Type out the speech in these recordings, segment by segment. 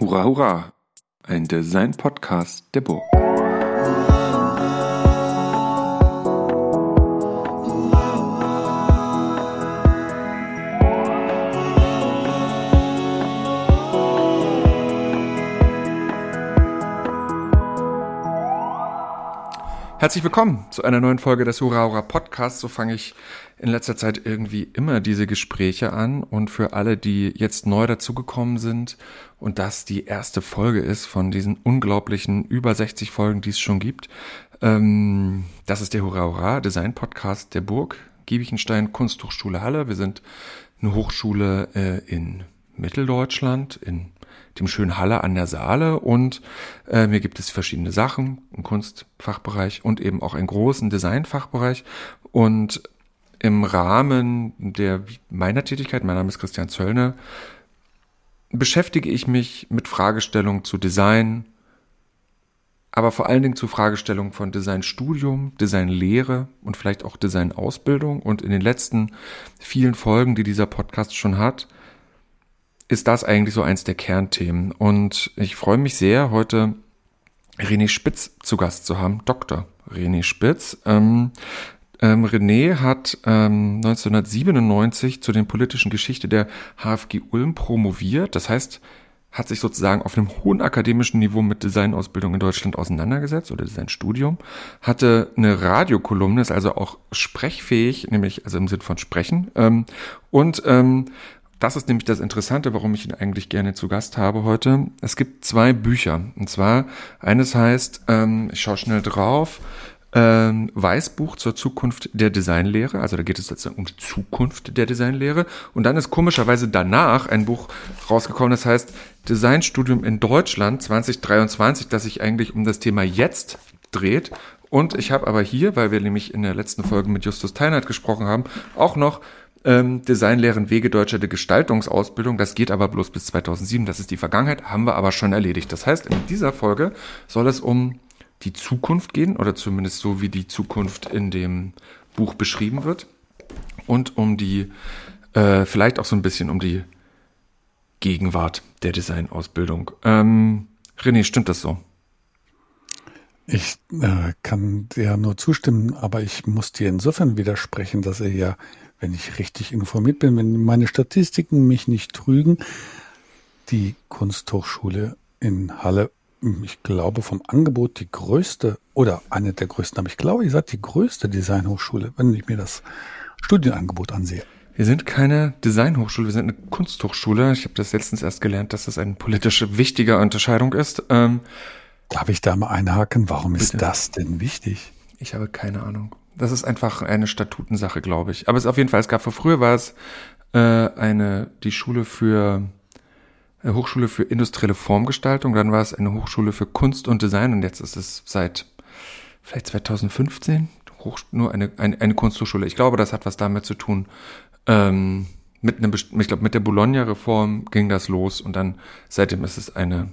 Hurra, hurra! Ein Design-Podcast der Burg. Herzlich willkommen zu einer neuen Folge des Hurra Hurra Podcasts. So fange ich in letzter Zeit irgendwie immer diese Gespräche an. Und für alle, die jetzt neu dazugekommen sind und das die erste Folge ist von diesen unglaublichen über 60 Folgen, die es schon gibt, ähm, das ist der Hurra Hurra Design Podcast der Burg, Giebichenstein Kunsthochschule Halle. Wir sind eine Hochschule äh, in Mitteldeutschland, in dem schönen Halle an der Saale und äh, mir gibt es verschiedene Sachen, einen Kunstfachbereich und eben auch einen großen Designfachbereich und im Rahmen der meiner Tätigkeit, mein Name ist Christian Zöllner, beschäftige ich mich mit Fragestellungen zu Design, aber vor allen Dingen zu Fragestellungen von Designstudium, Designlehre und vielleicht auch Designausbildung. Und in den letzten vielen Folgen, die dieser Podcast schon hat, ist das eigentlich so eins der Kernthemen. Und ich freue mich sehr, heute René Spitz zu Gast zu haben, Dr. René Spitz. Ähm, ähm, René hat ähm, 1997 zu den politischen Geschichte der HFG Ulm promoviert. Das heißt, hat sich sozusagen auf einem hohen akademischen Niveau mit Designausbildung in Deutschland auseinandergesetzt oder Designstudium, hatte eine Radiokolumne, ist also auch sprechfähig, nämlich also im Sinn von Sprechen ähm, und ähm, das ist nämlich das Interessante, warum ich ihn eigentlich gerne zu Gast habe heute. Es gibt zwei Bücher. Und zwar, eines heißt, ähm, ich schaue schnell drauf, ähm, Weißbuch zur Zukunft der Designlehre. Also da geht es sozusagen um die Zukunft der Designlehre. Und dann ist komischerweise danach ein Buch rausgekommen, das heißt Designstudium in Deutschland 2023, das sich eigentlich um das Thema jetzt dreht. Und ich habe aber hier, weil wir nämlich in der letzten Folge mit Justus Teinert gesprochen haben, auch noch ähm, Designlehren Wege deutscher Gestaltungsausbildung. Das geht aber bloß bis 2007. Das ist die Vergangenheit, haben wir aber schon erledigt. Das heißt, in dieser Folge soll es um die Zukunft gehen oder zumindest so, wie die Zukunft in dem Buch beschrieben wird und um die, äh, vielleicht auch so ein bisschen um die Gegenwart der Designausbildung. Ähm, René, stimmt das so? Ich äh, kann dir nur zustimmen, aber ich muss dir insofern widersprechen, dass er ja wenn ich richtig informiert bin, wenn meine Statistiken mich nicht trügen, die Kunsthochschule in Halle, ich glaube vom Angebot die größte oder eine der größten, aber ich glaube, ihr seid die größte Designhochschule, wenn ich mir das Studienangebot ansehe. Wir sind keine Designhochschule, wir sind eine Kunsthochschule. Ich habe das letztens erst gelernt, dass das eine politische wichtige Unterscheidung ist. Ähm, Darf ich da mal einhaken? Warum bitte? ist das denn wichtig? Ich habe keine Ahnung. Das ist einfach eine Statutensache, glaube ich. Aber es ist auf jeden Fall, es gab vor früher war es äh, eine die Schule für eine Hochschule für industrielle Formgestaltung, dann war es eine Hochschule für Kunst und Design und jetzt ist es seit vielleicht 2015 Hoch, nur eine, eine, eine Kunsthochschule. Ich glaube, das hat was damit zu tun. Ähm, mit einem, ich glaube, mit der Bologna-Reform ging das los und dann seitdem ist es eine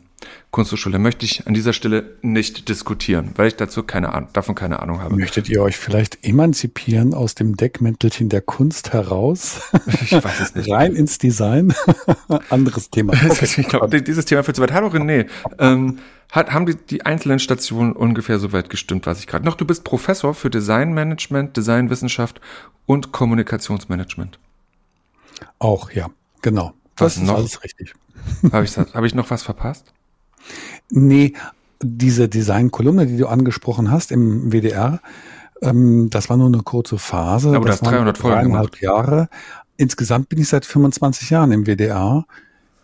Kunsthochschule. Möchte ich an dieser Stelle nicht diskutieren, weil ich dazu keine Ahnung, davon keine Ahnung habe. Möchtet ihr euch vielleicht emanzipieren aus dem Deckmäntelchen der Kunst heraus? Ich weiß es nicht. Rein ins Design? Anderes Thema. Okay. ich glaube, dieses Thema führt zu weit. Hallo René. Ähm, hat, haben die, die einzelnen Stationen ungefähr so weit gestimmt, was ich gerade noch. Du bist Professor für Designmanagement, Designwissenschaft und Kommunikationsmanagement. Auch, ja, genau. Das was ist noch? alles richtig. Habe ich, hab ich noch was verpasst? Nee, diese Designkolumne, die du angesprochen hast im WDR, ähm, das war nur eine kurze Phase. Aber das, das 300 Folgen gemacht. Jahre. Insgesamt bin ich seit 25 Jahren im WDR.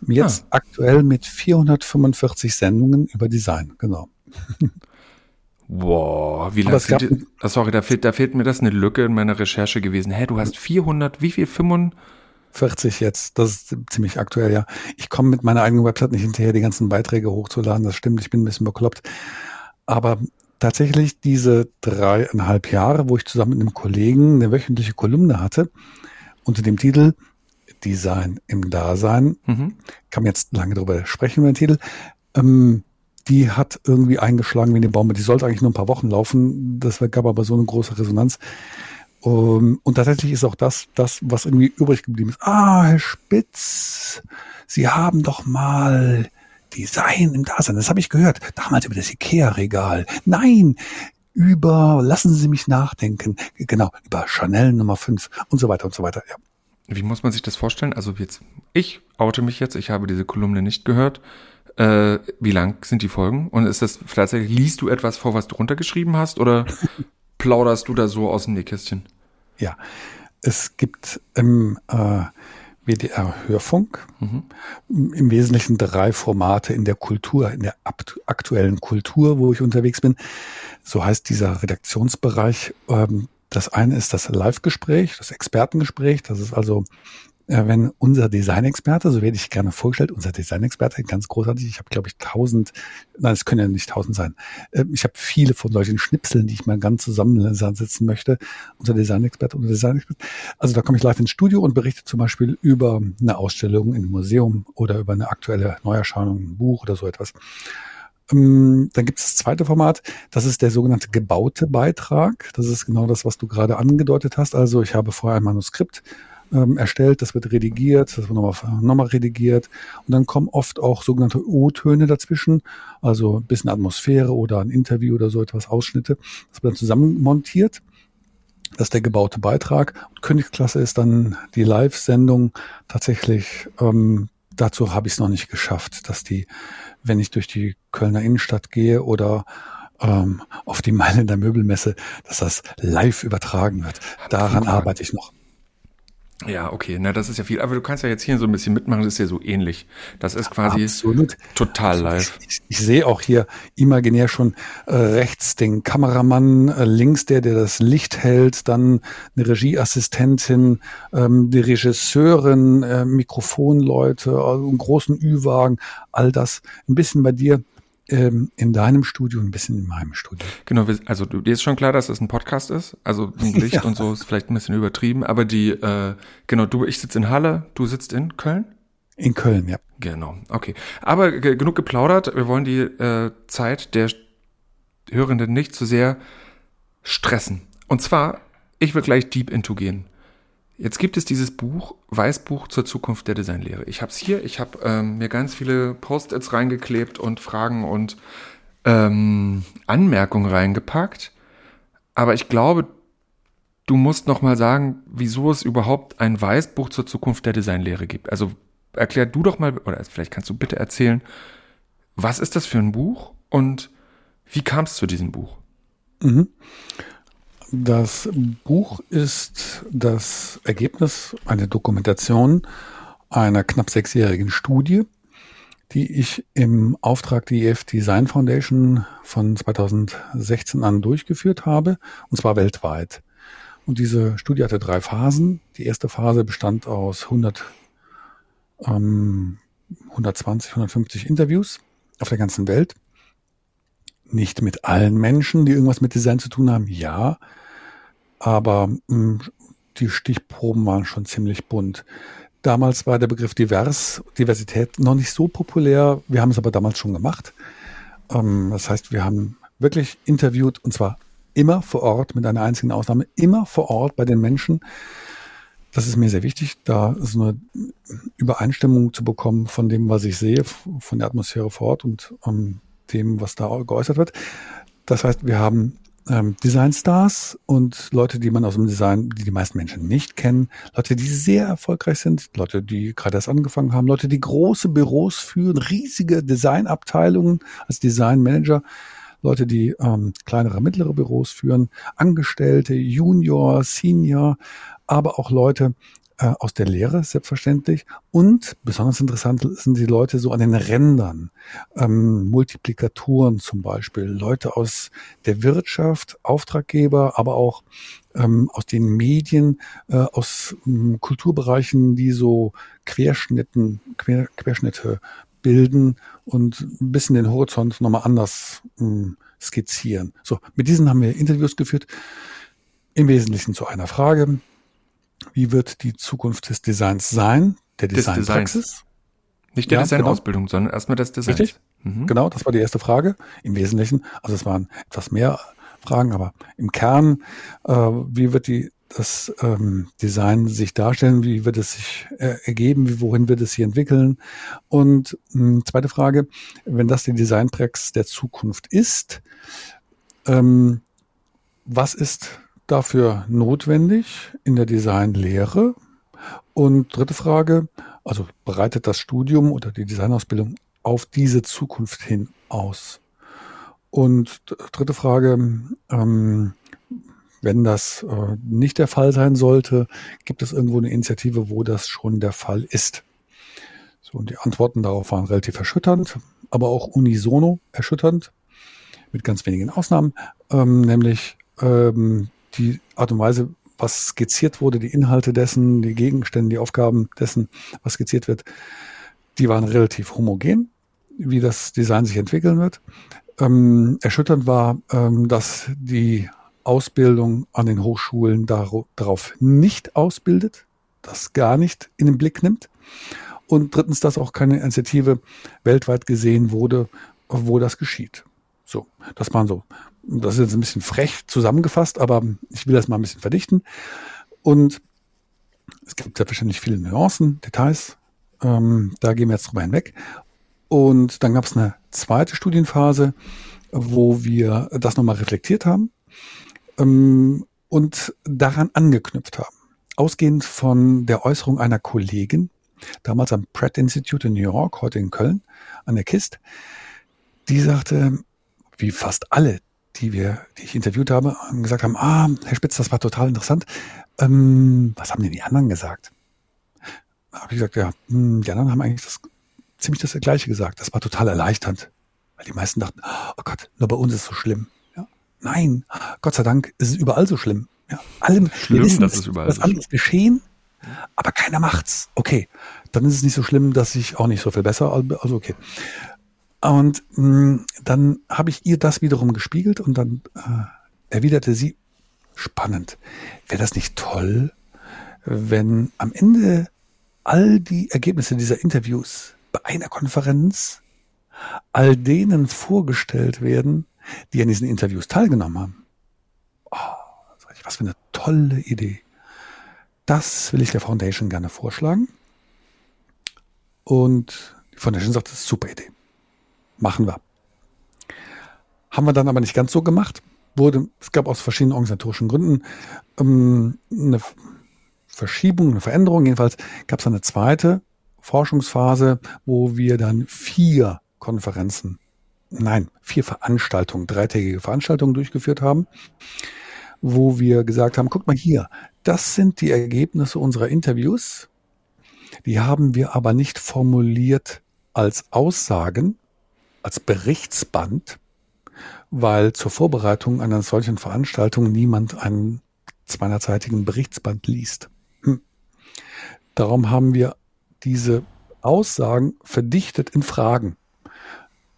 Jetzt ah. aktuell mit 445 Sendungen über Design, genau. Boah, wie lange sind die, Sorry, da fehlt, da fehlt mir das eine Lücke in meiner Recherche gewesen. Hä, du hast 400, wie viel? 500? 40 jetzt, das ist ziemlich aktuell, ja. Ich komme mit meiner eigenen Website nicht hinterher, die ganzen Beiträge hochzuladen, das stimmt, ich bin ein bisschen bekloppt. Aber tatsächlich diese dreieinhalb Jahre, wo ich zusammen mit einem Kollegen eine wöchentliche Kolumne hatte, unter dem Titel Design im Dasein, mhm. kann man jetzt lange darüber sprechen über den Titel, ähm, die hat irgendwie eingeschlagen wie eine Bombe. Die sollte eigentlich nur ein paar Wochen laufen. Das gab aber so eine große Resonanz. Um, ähm, und tatsächlich ist auch das, das, was irgendwie übrig geblieben ist. Ah, Herr Spitz, Sie haben doch mal Design im Dasein. Das habe ich gehört. Damals über das Ikea-Regal. Nein, über, lassen Sie mich nachdenken. Genau, über Chanel Nummer 5 und so weiter und so weiter. Ja. Wie muss man sich das vorstellen? Also jetzt, ich oute mich jetzt, ich habe diese Kolumne nicht gehört. Äh, wie lang sind die Folgen? Und ist das tatsächlich, liest du etwas vor, was du runtergeschrieben hast oder plauderst du da so aus dem Nähkästchen? Ja, es gibt im äh, WDR Hörfunk mhm. im Wesentlichen drei Formate in der Kultur, in der aktuellen Kultur, wo ich unterwegs bin. So heißt dieser Redaktionsbereich. Ähm, das eine ist das Live-Gespräch, das Expertengespräch. Das ist also wenn unser Designexperte, so werde ich gerne vorgestellt, unser Designexperte, ganz großartig, ich habe glaube ich tausend, nein, es können ja nicht tausend sein, äh, ich habe viele von solchen Schnipseln, die ich mal ganz zusammensetzen möchte, unser Designexperte, unser Designexperte. Also da komme ich live ins Studio und berichte zum Beispiel über eine Ausstellung im Museum oder über eine aktuelle Neuerscheinung, ein Buch oder so etwas. Ähm, dann gibt es das zweite Format, das ist der sogenannte gebaute Beitrag. Das ist genau das, was du gerade angedeutet hast. Also ich habe vorher ein Manuskript ähm, erstellt, das wird redigiert, das wird nochmal noch mal redigiert und dann kommen oft auch sogenannte O-Töne dazwischen, also ein bisschen Atmosphäre oder ein Interview oder so etwas, Ausschnitte. Das wird dann zusammen montiert. Das ist der gebaute Beitrag. Und Königsklasse ist dann die Live-Sendung tatsächlich. Ähm, dazu habe ich es noch nicht geschafft, dass die, wenn ich durch die Kölner Innenstadt gehe oder ähm, auf die Meile der Möbelmesse, dass das live übertragen wird. Daran arbeite ich noch. Ja, okay, na das ist ja viel. Aber du kannst ja jetzt hier so ein bisschen mitmachen, das ist ja so ähnlich. Das ist quasi Absolut. total live. Ich, ich, ich sehe auch hier imaginär schon äh, rechts den Kameramann, äh, links der, der das Licht hält, dann eine Regieassistentin, ähm, die Regisseurin, äh, Mikrofonleute, also einen großen Ü-Wagen, all das. Ein bisschen bei dir ähm, in deinem Studio, ein bisschen in meinem Studio. Genau, also dir ist schon klar, dass es ein Podcast ist. Also ein Licht ja. und so ist vielleicht ein bisschen übertrieben, aber die, äh, genau, du, ich sitze in Halle, du sitzt in Köln? In Köln, ja. Genau, okay. Aber genug geplaudert. Wir wollen die äh, Zeit der Hörenden nicht zu sehr stressen. Und zwar, ich will gleich deep into gehen. Jetzt gibt es dieses Buch, Weißbuch zur Zukunft der Designlehre. Ich habe es hier, ich habe ähm, mir ganz viele Post-its reingeklebt und Fragen und ähm, Anmerkungen reingepackt. Aber ich glaube, du musst noch mal sagen, wieso es überhaupt ein Weißbuch zur Zukunft der Designlehre gibt. Also erklär du doch mal, oder vielleicht kannst du bitte erzählen, was ist das für ein Buch und wie kam es zu diesem Buch? Mhm. Das Buch ist das Ergebnis einer Dokumentation einer knapp sechsjährigen Studie, die ich im Auftrag der EF Design Foundation von 2016 an durchgeführt habe, und zwar weltweit. Und diese Studie hatte drei Phasen. Die erste Phase bestand aus 100, ähm, 120, 150 Interviews auf der ganzen Welt. Nicht mit allen Menschen, die irgendwas mit Design zu tun haben, ja, aber mh, hm, die Stichproben waren schon ziemlich bunt. Damals war der Begriff divers, Diversität noch nicht so populär. Wir haben es aber damals schon gemacht. Ähm, das heißt, wir haben wirklich interviewt und zwar immer vor Ort, mit einer einzigen Ausnahme, immer vor Ort bei den Menschen. Das ist mir sehr wichtig, da so eine Übereinstimmung zu bekommen von dem, was ich sehe, von der Atmosphäre vor Ort und ähm, dem, was da geäußert wird. Das heißt, wir haben ähm, Designstars und Leute, die man aus dem Design, die die meisten Menschen nicht kennen, Leute, die sehr erfolgreich sind, Leute, die gerade erst angefangen haben, Leute, die große Büros führen, riesige Designabteilungen als Designmanager, Leute, die ähm, kleinere, mittlere Büros führen, Angestellte, Junior, Senior, aber auch Leute, äh, aus der Lehre, selbstverständlich. Und besonders interessant sind die Leute so an den Rändern, ähm, Multiplikatoren zum Beispiel, Leute aus der Wirtschaft, Auftraggeber, aber auch ähm, aus den Medien, äh, aus ähm, Kulturbereichen, die so Querschnitten, Quer, Querschnitte bilden und ein bisschen den Horizont nochmal anders ähm, skizzieren. So, mit diesen haben wir Interviews geführt. Im Wesentlichen zu einer Frage. Wie wird die Zukunft des Designs sein? Der Designpraxis? Nicht der ja, Designausbildung, genau. sondern erstmal das Design. Richtig? Mhm. Genau, das war die erste Frage. Im Wesentlichen, also es waren etwas mehr Fragen, aber im Kern, äh, wie wird die das ähm, Design sich darstellen? Wie wird es sich äh, ergeben? Wohin wird es sich entwickeln? Und ähm, zweite Frage, wenn das die Designpraxis der Zukunft ist, ähm, was ist dafür notwendig in der Designlehre? Und dritte Frage, also bereitet das Studium oder die Designausbildung auf diese Zukunft hin aus? Und dritte Frage, ähm, wenn das äh, nicht der Fall sein sollte, gibt es irgendwo eine Initiative, wo das schon der Fall ist? So, und die Antworten darauf waren relativ erschütternd, aber auch unisono erschütternd, mit ganz wenigen Ausnahmen, ähm, nämlich ähm, die Art und Weise, was skizziert wurde, die Inhalte dessen, die Gegenstände, die Aufgaben dessen, was skizziert wird, die waren relativ homogen, wie das Design sich entwickeln wird. Ähm, erschütternd war, ähm, dass die Ausbildung an den Hochschulen darauf nicht ausbildet, das gar nicht in den Blick nimmt. Und drittens, dass auch keine Initiative weltweit gesehen wurde, wo das geschieht. So, das waren so, das ist jetzt ein bisschen frech zusammengefasst, aber ich will das mal ein bisschen verdichten. Und es gibt selbstverständlich viele Nuancen, Details. Ähm, da gehen wir jetzt drüber hinweg. Und dann gab es eine zweite Studienphase, wo wir das nochmal reflektiert haben ähm, und daran angeknüpft haben. Ausgehend von der Äußerung einer Kollegin, damals am Pratt Institute in New York, heute in Köln, an der KIST, die sagte, wie fast alle, die wir, die ich interviewt habe, gesagt haben, ah, Herr Spitz, das war total interessant. Ähm, was haben denn die anderen gesagt? Da habe ich gesagt, ja, hm, die anderen haben eigentlich das, ziemlich das Gleiche gesagt. Das war total erleichternd. Weil die meisten dachten, oh Gott, nur bei uns ist es so schlimm. Nein, Gott sei Dank ist es überall so schlimm. Ja, allem schlimm, wissen, dass es überall was anderes geschehen, aber keiner macht's. Okay, dann ist es nicht so schlimm, dass ich auch nicht so viel besser, also okay. Und mh, mm, dann habe ich ihr das wiederum gespiegelt und dann äh, erwiderte sie, spannend, wäre das nicht toll, wenn am Ende all die Ergebnisse dieser Interviews bei einer Konferenz all denen vorgestellt werden, die an diesen Interviews teilgenommen haben. Oh, was für eine tolle Idee. Das will ich der Foundation gerne vorschlagen. Und die Foundation sagt, das ist eine super Idee. Machen wir. Haben wir dann aber nicht ganz so gemacht. Wurde, es gab aus verschiedenen organisatorischen Gründen ähm, eine Verschiebung, eine Veränderung. Jedenfalls gab es eine zweite Forschungsphase, wo wir dann vier Konferenzen nein, vier Veranstaltungen, dreitägige Veranstaltungen durchgeführt haben, wo wir gesagt haben, guck mal hier, das sind die Ergebnisse unserer Interviews. Die haben wir aber nicht formuliert als Aussagen, als Berichtsband, weil zur Vorbereitung einer solchen Veranstaltung niemand einen 200-seitigen Berichtsband liest. Hm. Darum haben wir diese Aussagen verdichtet in Fragen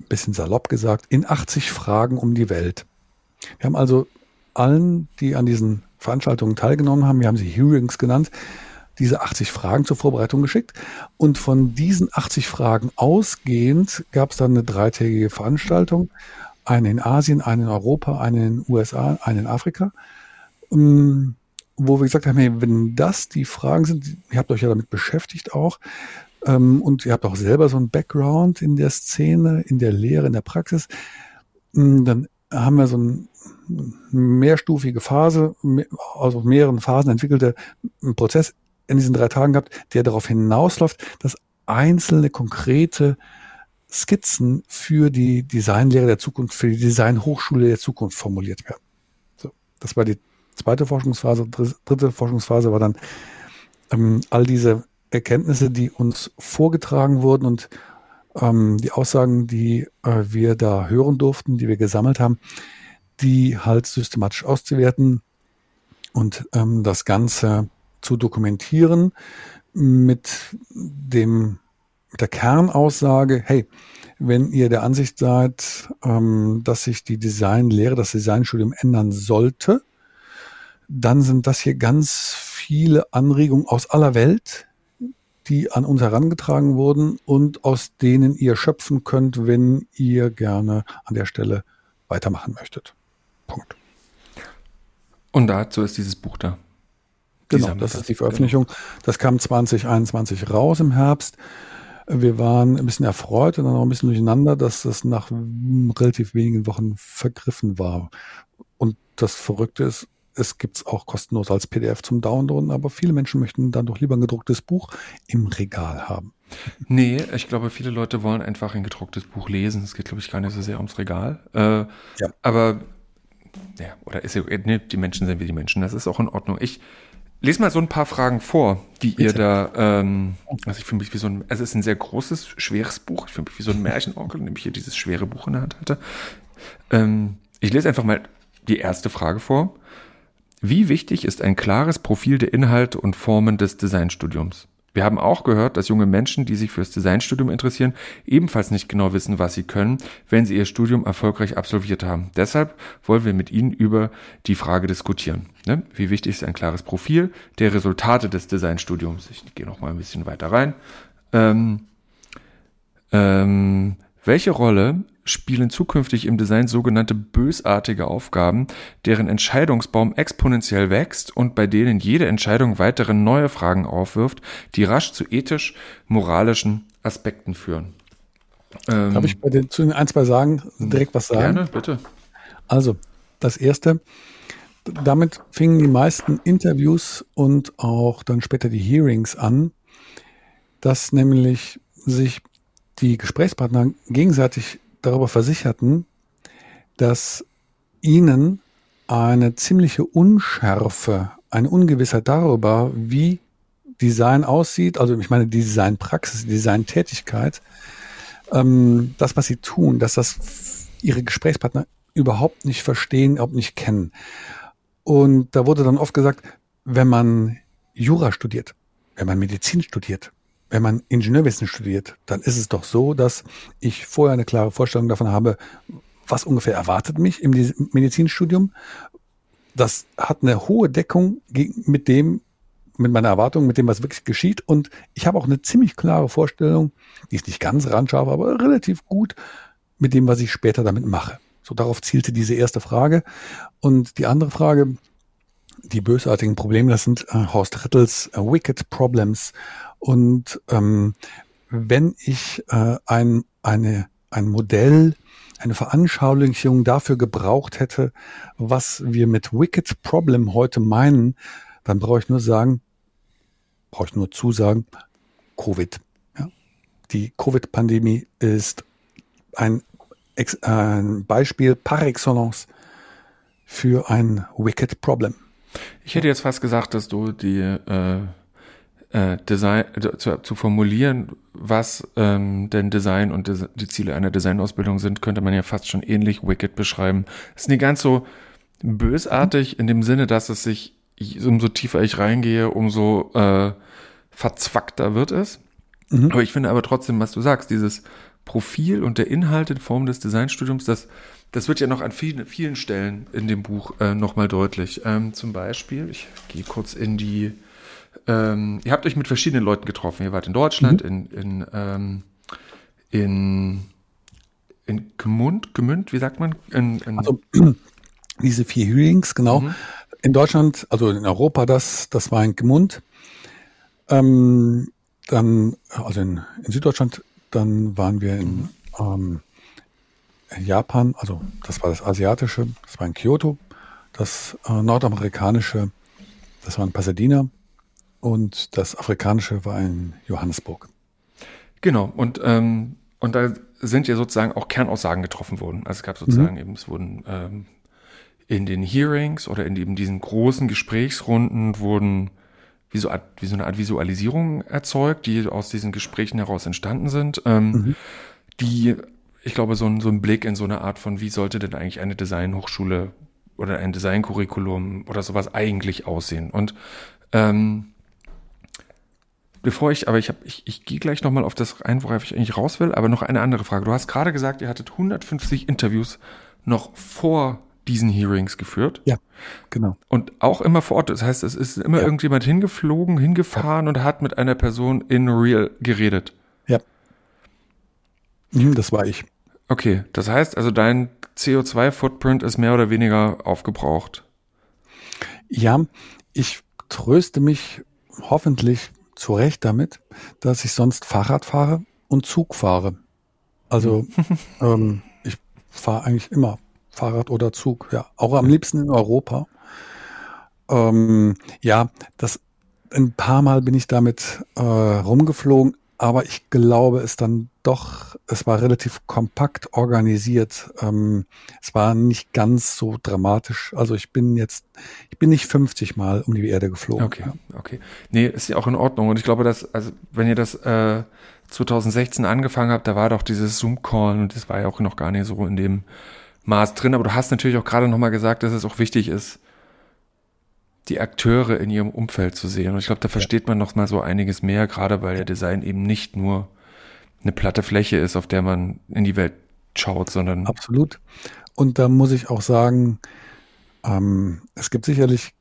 bisschen salopp gesagt, in 80 Fragen um die Welt. Wir haben also allen, die an diesen Veranstaltungen teilgenommen haben, wir haben sie Hearings genannt, diese 80 Fragen zur Vorbereitung geschickt. Und von diesen 80 Fragen ausgehend gab es dann eine dreitägige Veranstaltung. Eine in Asien, eine in Europa, eine in den USA, eine in Afrika. Ähm, wo wir gesagt haben, hey, wenn das die Fragen sind, ihr habt euch ja damit beschäftigt auch, ähm, und ihr habt auch selber so einen Background in der Szene, in der Lehre, in der Praxis. Mm, dann haben wir so eine mehrstufige Phase, also mehreren Phasen entwickelte Prozess in diesen drei Tagen gehabt, der darauf hinausläuft, dass einzelne konkrete Skizzen für die Designlehre der Zukunft, für die Designhochschule der Zukunft formuliert werden. So, das war die zweite Forschungsphase. Dritte Forschungsphase war dann ähm, all diese Erkenntnisse, die uns vorgetragen wurden und ähm, die Aussagen, die äh, wir da hören durften, die wir gesammelt haben, die halt systematisch auszuwerten und ähm, das Ganze zu dokumentieren mit dem mit der Kernaussage, hey, wenn ihr der Ansicht seid, ähm, dass sich die Designlehre, das Designstudium ändern sollte, dann sind das hier ganz viele Anregungen aus aller Welt, die an uns herangetragen wurden und aus denen ihr schöpfen könnt, wenn ihr gerne an der Stelle weitermachen möchtet. Punkt. Und dazu ist dieses Buch da. Genau, das ist die Veröffentlichung. Genau. Das kam 2021 raus im Herbst. Wir waren ein bisschen erfreut und dann auch ein bisschen durcheinander, dass das nach relativ wenigen Wochen vergriffen war. Und das Verrückte ist, es gibt es auch kostenlos als PDF zum Downloaden, aber viele Menschen möchten dann doch lieber ein gedrucktes Buch im Regal haben. Nee, ich glaube, viele Leute wollen einfach ein gedrucktes Buch lesen. Es geht, glaube ich, gar nicht so sehr ums Regal. Äh, ja. Aber, ja, oder ist ja, nee, die Menschen sind wie die Menschen. Das ist auch in Ordnung. Ich lese mal so ein paar Fragen vor, die Bitte. ihr da, ähm, also ich fühle mich wie so ein, also es ist ein sehr großes, schweres Buch. Ich fühle mich wie so ein Märchenonkel, nämlich hier dieses schwere Buch in der Hand hatte. Ähm, ich lese einfach mal die erste Frage vor. Wie wichtig ist ein klares Profil der Inhalte und Formen des Designstudiums? Wir haben auch gehört, dass junge Menschen, die sich fürs Designstudium interessieren, ebenfalls nicht genau wissen, was sie können, wenn sie ihr Studium erfolgreich absolviert haben. Deshalb wollen wir mit Ihnen über die Frage diskutieren. Ne? Wie wichtig ist ein klares Profil der Resultate des Designstudiums? Ich gehe noch mal ein bisschen weiter rein. Ähm, ähm, welche Rolle spielen zukünftig im Design sogenannte bösartige Aufgaben, deren Entscheidungsbaum exponentiell wächst und bei denen jede Entscheidung weitere neue Fragen aufwirft, die rasch zu ethisch-moralischen Aspekten führen. Ähm, Darf ich bei den, zu den ein, zwei sagen, direkt was sagen? Gerne, bitte. Also, das erste, damit fingen die meisten Interviews und auch dann später die Hearings an, dass nämlich sich die Gesprächspartner gegenseitig darüber versicherten, dass ihnen eine ziemliche Unschärfe, eine Ungewissheit darüber, wie Design aussieht, also ich meine Designpraxis, Designtätigkeit, ähm, das, was sie tun, dass das ihre Gesprächspartner überhaupt nicht verstehen, überhaupt nicht kennen. Und da wurde dann oft gesagt, wenn man Jura studiert, wenn man Medizin studiert, wenn man Ingenieurwesen studiert, dann ist es doch so, dass ich vorher eine klare Vorstellung davon habe, was ungefähr erwartet mich im Medizinstudium. Das hat eine hohe Deckung mit dem, mit meiner Erwartung, mit dem, was wirklich geschieht. Und ich habe auch eine ziemlich klare Vorstellung, die ist nicht ganz randscharf, aber relativ gut mit dem, was ich später damit mache. So darauf zielte diese erste Frage. Und die andere Frage, die bösartigen Probleme, das sind äh, Horst Rittels äh, Wicked Problems. Und ähm, wenn ich äh, ein, eine, ein Modell, eine Veranschaulichung dafür gebraucht hätte, was wir mit Wicked Problem heute meinen, dann brauche ich nur sagen, brauche ich nur zusagen, Covid. Ja? Die Covid-Pandemie ist ein, ein Beispiel par excellence für ein Wicked Problem. Ich hätte jetzt fast gesagt, dass du die äh, äh, Design zu, zu formulieren, was ähm, denn Design und Des die Ziele einer Designausbildung sind, könnte man ja fast schon ähnlich wicked beschreiben. Es ist nicht ganz so bösartig in dem Sinne, dass es sich umso tiefer ich reingehe, umso äh, verzwackter wird es. Mhm. Aber ich finde aber trotzdem, was du sagst, dieses Profil und der Inhalt in Form des Designstudiums, das das wird ja noch an vielen, vielen Stellen in dem Buch äh, nochmal deutlich. Ähm, zum Beispiel, ich gehe kurz in die, ähm, ihr habt euch mit verschiedenen Leuten getroffen. Ihr wart in Deutschland, mhm. in, in, ähm, in, in Gemund, Gemünd, wie sagt man? In, in also, diese vier Hearings, genau. Mhm. In Deutschland, also in Europa, das, das war in Gemund. Ähm, dann, also in, in Süddeutschland, dann waren wir in, ähm, Japan, also das war das asiatische, das war in Kyoto, das äh, nordamerikanische, das war in Pasadena und das afrikanische war in Johannesburg. Genau, und, ähm, und da sind ja sozusagen auch Kernaussagen getroffen worden. Also es gab sozusagen mhm. eben, es wurden ähm, in den Hearings oder in eben diesen großen Gesprächsrunden wurden wie so, wie so eine Art Visualisierung erzeugt, die aus diesen Gesprächen heraus entstanden sind, ähm, mhm. die ich glaube, so ein, so ein Blick in so eine Art von, wie sollte denn eigentlich eine Designhochschule oder ein Designcurriculum oder sowas eigentlich aussehen? Und ähm, bevor ich, aber ich habe, ich, ich gehe gleich nochmal auf das ein, worauf ich eigentlich raus will, aber noch eine andere Frage. Du hast gerade gesagt, ihr hattet 150 Interviews noch vor diesen Hearings geführt. Ja, genau. Und auch immer vor Ort. Das heißt, es ist immer ja. irgendjemand hingeflogen, hingefahren ja. und hat mit einer Person in real geredet. Ja. Mhm, das war ich. Okay, das heißt also, dein CO2-Footprint ist mehr oder weniger aufgebraucht. Ja, ich tröste mich hoffentlich zu Recht damit, dass ich sonst Fahrrad fahre und Zug fahre. Also ähm, ich fahre eigentlich immer Fahrrad oder Zug, ja. Auch am liebsten in Europa. Ähm, ja, das ein paar Mal bin ich damit äh, rumgeflogen, aber ich glaube es dann doch, es war relativ kompakt organisiert. Ähm, es war nicht ganz so dramatisch. Also ich bin jetzt, ich bin nicht 50 Mal um die Erde geflogen. Okay, okay. Nee, ist ja auch in Ordnung. Und ich glaube, dass, also wenn ihr das äh, 2016 angefangen habt, da war doch dieses Zoom-Call und das war ja auch noch gar nicht so in dem Maß drin. Aber du hast natürlich auch gerade nochmal gesagt, dass es auch wichtig ist, die Akteure in ihrem Umfeld zu sehen. Und ich glaube, da versteht man noch mal so einiges mehr, gerade weil der Design eben nicht nur eine platte Fläche ist, auf der man in die Welt schaut, sondern. Absolut. Und da muss ich auch sagen, ähm, es gibt sicherlich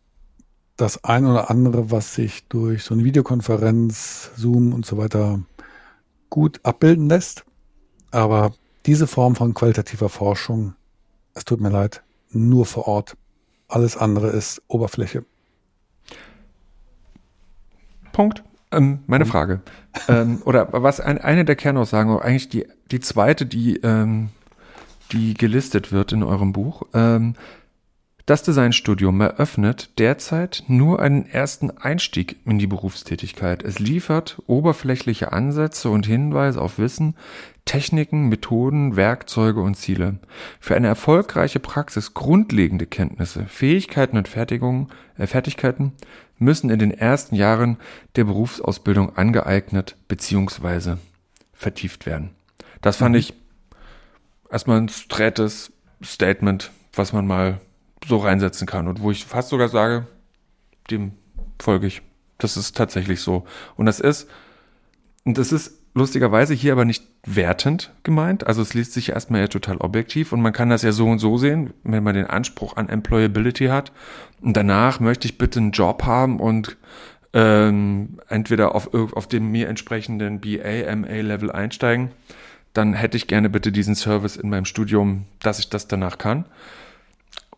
das ein oder andere, was sich durch so eine Videokonferenz, Zoom und so weiter gut abbilden lässt. Aber diese Form von qualitativer Forschung, es tut mir leid, nur vor Ort. Alles andere ist Oberfläche. Punkt. Ähm, meine Frage. ähm, oder was ein, eine der Kernaussagen, oder eigentlich die, die zweite, die, ähm, die gelistet wird in eurem Buch. Ähm, das Designstudium eröffnet derzeit nur einen ersten Einstieg in die Berufstätigkeit. Es liefert oberflächliche Ansätze und Hinweise auf Wissen, Techniken, Methoden, Werkzeuge und Ziele. Für eine erfolgreiche Praxis grundlegende Kenntnisse, Fähigkeiten und Fertigungen, äh, Fertigkeiten müssen in den ersten Jahren der Berufsausbildung angeeignet bzw. vertieft werden. Das fand mhm. ich erstmal ein strätes Statement, was man mal so reinsetzen kann und wo ich fast sogar sage, dem folge ich. Das ist tatsächlich so. Und das ist, und das ist lustigerweise hier aber nicht wertend gemeint. Also es liest sich erstmal ja total objektiv und man kann das ja so und so sehen, wenn man den Anspruch an Employability hat. Und danach möchte ich bitte einen Job haben und ähm, entweder auf, auf dem mir entsprechenden BA, MA-Level einsteigen. Dann hätte ich gerne bitte diesen Service in meinem Studium, dass ich das danach kann.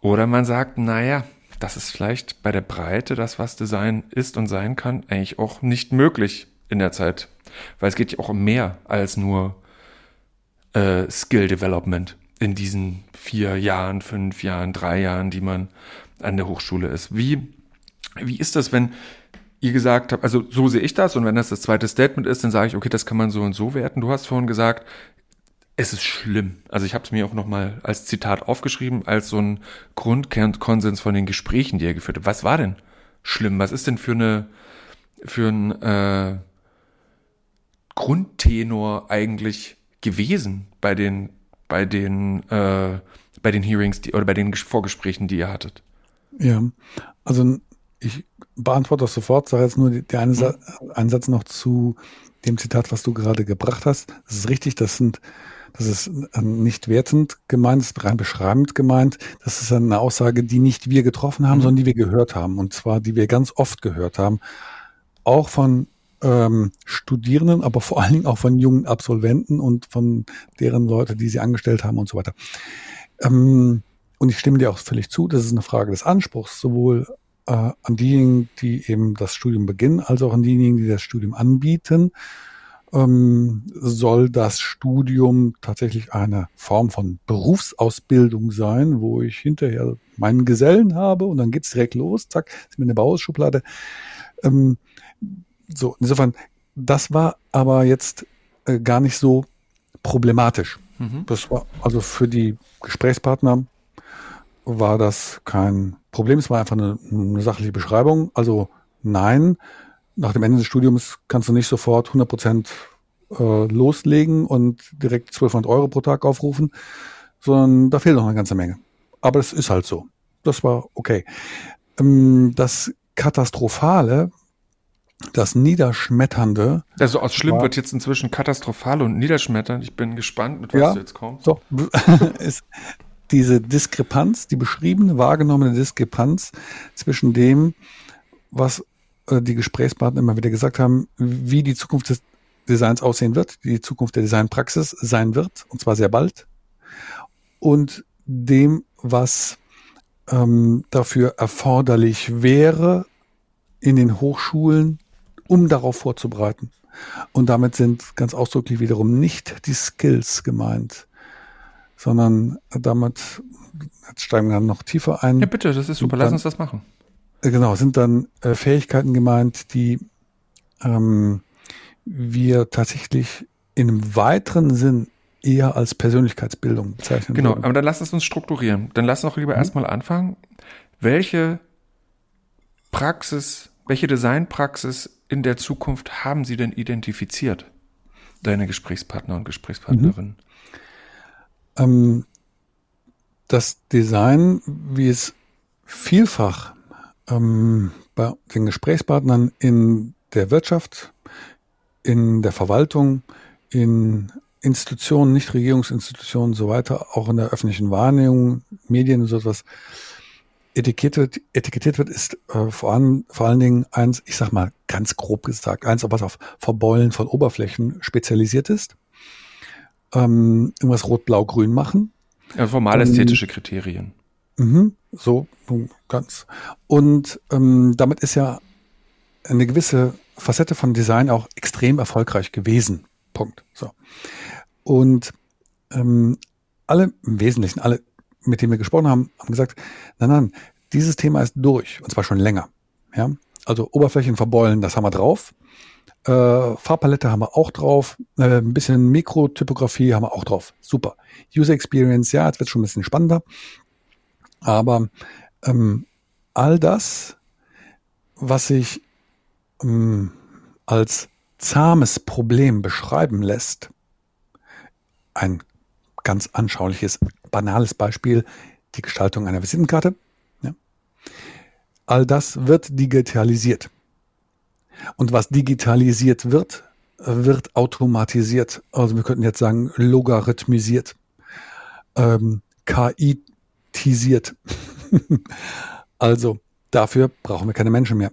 Oder man sagt, naja, das ist vielleicht bei der Breite, das was Design ist und sein kann, eigentlich auch nicht möglich in der Zeit. Weil es geht ja auch um mehr als nur äh, Skill Development in diesen vier Jahren, fünf Jahren, drei Jahren, die man an der Hochschule ist. Wie, wie ist das, wenn ihr gesagt habt, also so sehe ich das und wenn das das zweite Statement ist, dann sage ich, okay, das kann man so und so werten. Du hast vorhin gesagt, es ist schlimm. Also ich habe es mir auch nochmal als Zitat aufgeschrieben, als so ein Grundkernkonsens von den Gesprächen, die er geführt hat. Was war denn schlimm? Was ist denn für eine für ein äh, Grundtenor eigentlich gewesen bei den bei den äh, bei den Hearings die, oder bei den Vorgesprächen, die ihr hattet? Ja, also ich beantworte das sofort, sage jetzt nur der eine Sa mhm. einen Satz noch zu dem Zitat, was du gerade gebracht hast. Das ist richtig, das sind das ist nicht wertend gemeint, das ist rein beschreibend gemeint. Das ist eine Aussage, die nicht wir getroffen haben, mhm. sondern die wir gehört haben. Und zwar, die wir ganz oft gehört haben. Auch von ähm, Studierenden, aber vor allen Dingen auch von jungen Absolventen und von deren Leute, die sie angestellt haben und so weiter. Ähm, und ich stimme dir auch völlig zu, das ist eine Frage des Anspruchs, sowohl äh, an diejenigen, die eben das Studium beginnen, als auch an diejenigen, die das Studium anbieten. Ähm, soll das Studium tatsächlich eine Form von Berufsausbildung sein, wo ich hinterher meinen Gesellen habe und dann geht's direkt los, zack, ist mir eine Bauausschublade. Ähm, so, insofern, das war aber jetzt äh, gar nicht so problematisch. Mhm. Das war also für die Gesprächspartner war das kein Problem. Es war einfach eine, eine sachliche Beschreibung. Also nein, nach dem Ende des Studiums kannst du nicht sofort 100 Prozent äh, loslegen und direkt 1200 Euro pro Tag aufrufen, sondern da fehlt noch eine ganze Menge. Aber es ist halt so. Das war okay. Ähm, das Katastrophale das Niederschmetternde. Also aus schlimm war, wird jetzt inzwischen katastrophal und niederschmetternd. Ich bin gespannt, mit was ja, du jetzt kommst. So, ist diese Diskrepanz, die beschriebene, wahrgenommene Diskrepanz zwischen dem, was äh, die Gesprächspartner immer wieder gesagt haben, wie die Zukunft des Designs aussehen wird, die Zukunft der Designpraxis sein wird, und zwar sehr bald, und dem, was ähm, dafür erforderlich wäre, in den Hochschulen, um darauf vorzubereiten. Und damit sind ganz ausdrücklich wiederum nicht die Skills gemeint, sondern damit, jetzt steigen wir dann noch tiefer ein. Ja, bitte, das ist super, lass uns das machen. Äh, genau, sind dann äh, Fähigkeiten gemeint, die ähm, wir tatsächlich in einem weiteren Sinn eher als Persönlichkeitsbildung bezeichnen. Genau, würden. aber dann lass es uns strukturieren. Dann lass uns doch lieber mhm. erstmal anfangen. Welche Praxis, welche Designpraxis in der Zukunft haben Sie denn identifiziert? Deine Gesprächspartner und Gesprächspartnerinnen? Mhm. Ähm, das Design, wie es vielfach ähm, bei den Gesprächspartnern in der Wirtschaft, in der Verwaltung, in Institutionen, Nichtregierungsinstitutionen und so weiter, auch in der öffentlichen Wahrnehmung, Medien und so etwas, etikettiert, etikettiert wird, ist äh, vor, allem, vor allen Dingen eins, ich sag mal ganz grob gesagt, eins, was auf Verbeulen von Oberflächen spezialisiert ist. Ähm, irgendwas rot, blau, grün machen. Ja, formal ästhetische Kriterien. Mhm, so ganz. Und ähm, damit ist ja eine gewisse Facette von Design auch extrem erfolgreich gewesen. Punkt. So. Und ähm, alle im Wesentlichen, alle, mit denen wir gesprochen haben, haben gesagt, nein, nein, dieses Thema ist durch und zwar schon länger. Ja, also Oberflächen verbeulen, das haben wir drauf. Äh, Farbpalette haben wir auch drauf. Äh, ein bisschen Mikrotypografie haben wir auch drauf. Super. User Experience, ja, jetzt wird schon ein bisschen spannender. Aber ähm, all das, was sich ähm, als zahmes Problem beschreiben lässt, ein ganz anschauliches, banales Beispiel, die Gestaltung einer Visitenkarte. Ja. All das wird digitalisiert. Und was digitalisiert wird, wird automatisiert. Also wir könnten jetzt sagen, logarithmisiert, ähm, KI-tisiert. also dafür brauchen wir keine Menschen mehr.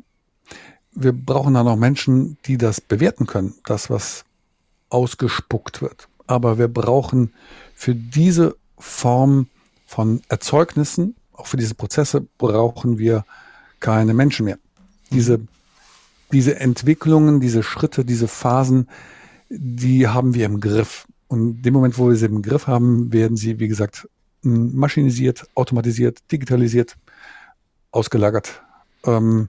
Wir brauchen dann noch Menschen, die das bewerten können, das, was ausgespuckt wird. Aber wir brauchen für diese Form von Erzeugnissen, auch für diese Prozesse, brauchen wir keine Menschen mehr. Diese diese Entwicklungen, diese Schritte, diese Phasen, die haben wir im Griff. Und in dem Moment, wo wir sie im Griff haben, werden sie, wie gesagt, maschinisiert, automatisiert, digitalisiert, ausgelagert. Ähm,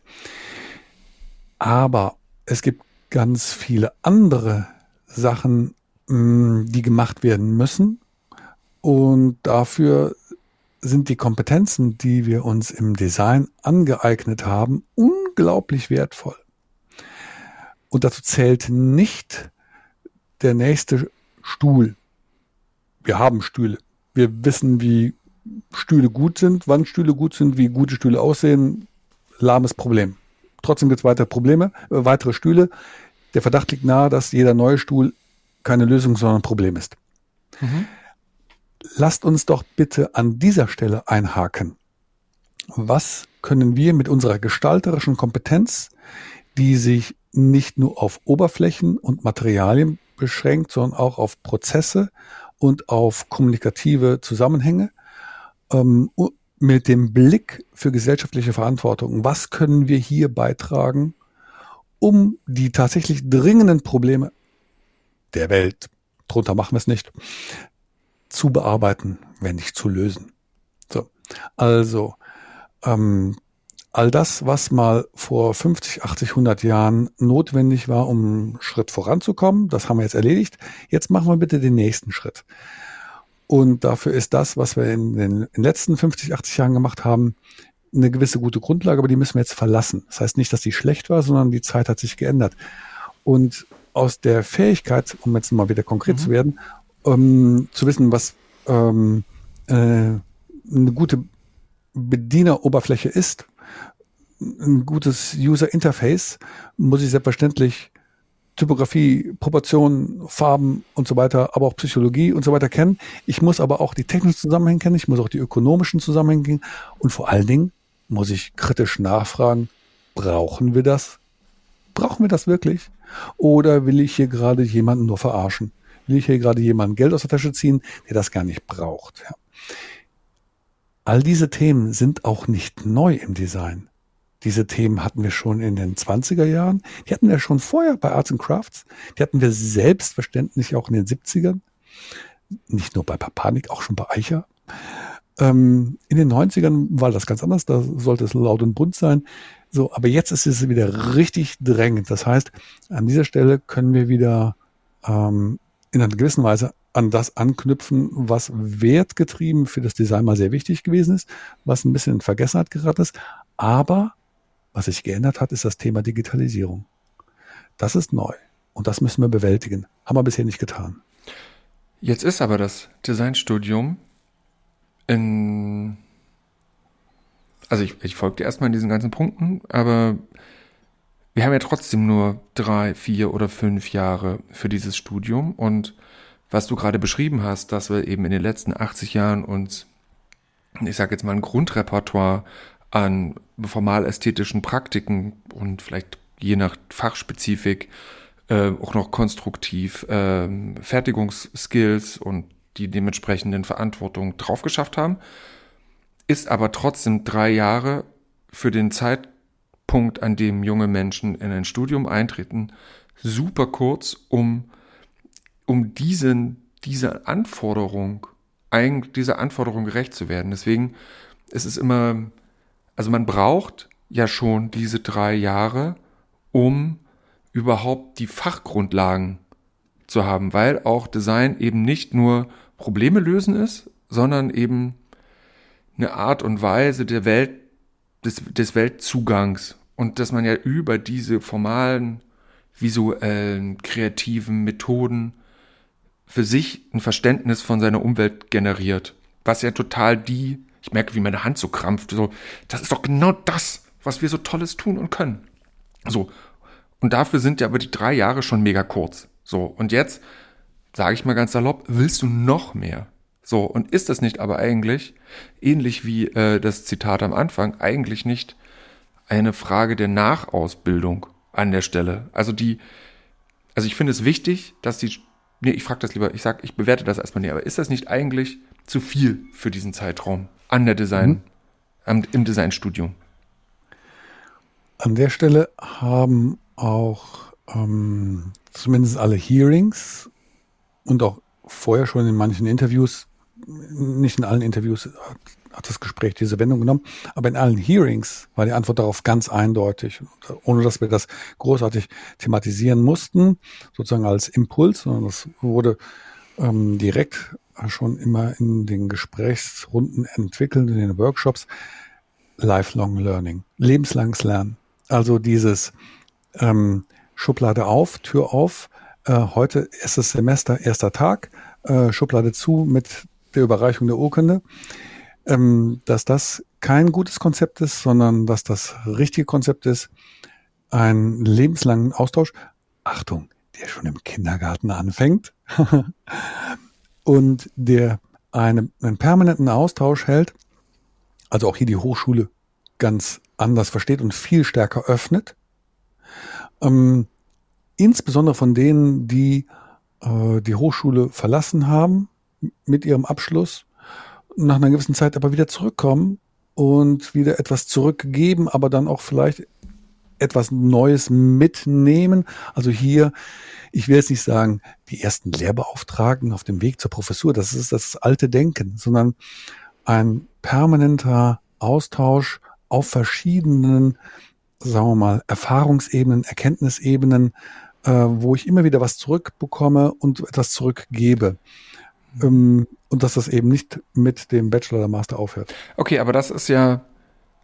aber es gibt ganz viele andere Sachen, die gemacht werden müssen. Und dafür sind die Kompetenzen, die wir uns im Design angeeignet haben, unglaublich wertvoll. Und dazu zählt nicht der nächste Stuhl. Wir haben Stühle. Wir wissen, wie Stühle gut sind, wann Stühle gut sind, wie gute Stühle aussehen. Lahmes Problem. Trotzdem gibt es weitere Probleme, äh, weitere Stühle. Der Verdacht liegt nahe, dass jeder neue Stuhl keine Lösung, sondern ein Problem ist. Mhm. Lasst uns doch bitte an dieser Stelle einhaken. Was können wir mit unserer gestalterischen Kompetenz, die sich nicht nur auf Oberflächen und Materialien beschränkt, sondern auch auf Prozesse und auf kommunikative Zusammenhänge. Ähm, mit dem Blick für gesellschaftliche Verantwortung. Was können wir hier beitragen, um die tatsächlich dringenden Probleme der Welt, drunter machen wir es nicht, zu bearbeiten, wenn nicht zu lösen. So, also ähm, all das, was mal vor 50, 80, 100 Jahren notwendig war, um einen Schritt voranzukommen, das haben wir jetzt erledigt. Jetzt machen wir bitte den nächsten Schritt. Und dafür ist das, was wir in den, in den letzten 50, 80 Jahren gemacht haben, eine gewisse gute Grundlage, aber die müssen wir jetzt verlassen. Das heißt nicht, dass die schlecht war, sondern die Zeit hat sich geändert. Und aus der Fähigkeit, um jetzt mal wieder konkret mhm. zu werden, um, zu wissen, was ähm, äh, eine gute Bedieneroberfläche ist, ein gutes User Interface, muss ich selbstverständlich Typografie, Proportionen, Farben und so weiter, aber auch Psychologie und so weiter kennen. Ich muss aber auch die technischen Zusammenhänge kennen, ich muss auch die ökonomischen Zusammenhänge kennen und vor allen Dingen muss ich kritisch nachfragen, brauchen wir das? Brauchen wir das wirklich? Oder will ich hier gerade jemanden nur verarschen? Will ich hier gerade jemanden Geld aus der Tasche ziehen, der das gar nicht braucht? Ja. All diese Themen sind auch nicht neu im Design Diese Themen hatten wir schon in den 20er Jahren. Die hatten wir schon vorher bei Arts and Crafts. Die hatten wir selbstverständlich auch in den 70ern. Nicht nur bei Papanik, auch schon bei Eicher. Ähm, in den 90ern war das ganz anders. Da sollte es laut und bunt sein. So, aber jetzt ist es wieder richtig drängend. Das heißt, an dieser Stelle können wir wieder ähm, in einer gewissen Weise an das anknüpfen, was wertgetrieben für das Design mal sehr wichtig gewesen ist, was ein bisschen in Vergessenheit geraten ist. Aber was sich geändert hat, ist das Thema Digitalisierung. Das ist neu und das müssen wir bewältigen. Haben wir bisher nicht getan. Jetzt ist aber das Designstudium in. Also ich, ich dir erstmal in diesen ganzen Punkten, aber wir haben ja trotzdem nur drei, vier oder fünf Jahre für dieses Studium. Und was du gerade beschrieben hast, dass wir eben in den letzten 80 Jahren uns, ich sage jetzt mal, ein Grundrepertoire an formal-ästhetischen Praktiken und vielleicht je nach Fachspezifik äh, auch noch konstruktiv äh, Fertigungsskills und die dementsprechenden Verantwortung draufgeschafft haben, ist aber trotzdem drei Jahre für den Zeitpunkt, an dem junge Menschen in ein Studium eintreten, super kurz, um, um diesen, diese Anforderung, dieser Anforderung gerecht zu werden. Deswegen ist es immer also man braucht ja schon diese drei Jahre, um überhaupt die Fachgrundlagen zu haben, weil auch Design eben nicht nur Probleme lösen ist, sondern eben eine Art und Weise der Welt, des, des Weltzugangs und dass man ja über diese formalen, visuellen, kreativen Methoden für sich ein Verständnis von seiner Umwelt generiert, was ja total die ich merke, wie meine Hand so krampft. So, das ist doch genau das, was wir so Tolles tun und können. So. Und dafür sind ja aber die drei Jahre schon mega kurz. So. Und jetzt, sage ich mal ganz salopp, willst du noch mehr? So. Und ist das nicht aber eigentlich, ähnlich wie äh, das Zitat am Anfang, eigentlich nicht eine Frage der Nachausbildung an der Stelle? Also die, also ich finde es wichtig, dass die, nee, ich frage das lieber, ich sag, ich bewerte das erstmal näher, aber ist das nicht eigentlich zu viel für diesen Zeitraum? an der Design, mhm. im Designstudium? An der Stelle haben auch ähm, zumindest alle Hearings und auch vorher schon in manchen Interviews, nicht in allen Interviews hat, das Gespräch diese Wendung genommen, aber in allen Hearings war die Antwort darauf ganz eindeutig, ohne dass wir das großartig thematisieren mussten, sozusagen als Impuls, sondern das wurde ähm, direkt schon immer in den Gesprächsrunden entwickelt, in den Workshops, Lifelong Learning, lebenslanges Lernen. Also dieses ähm, Schublade auf, Tür auf, äh, heute erstes Semester, erster Tag, äh, Schublade zu mit der Überreichung der Urkunde, ähm, dass das kein gutes Konzept ist, sondern dass das richtige Konzept ist, einen lebenslangen Austausch. Achtung, der schon im Kindergarten anfängt. und der eine, einen permanenten Austausch hält, also auch hier die Hochschule ganz anders versteht und viel stärker öffnet. Ähm, insbesondere von denen, die äh, die Hochschule verlassen haben mit ihrem Abschluss, nach einer gewissen Zeit aber wieder zurückkommen und wieder etwas zurückgeben, aber dann auch vielleicht etwas Neues mitnehmen. Also hier ich will jetzt nicht sagen, die ersten Lehrbeauftragten auf dem Weg zur Professur, das ist das alte Denken, sondern ein permanenter Austausch auf verschiedenen, sagen wir mal, Erfahrungsebenen, Erkenntnisebenen, äh, wo ich immer wieder was zurückbekomme und etwas zurückgebe. Ähm, und dass das eben nicht mit dem Bachelor oder Master aufhört. Okay, aber das ist ja,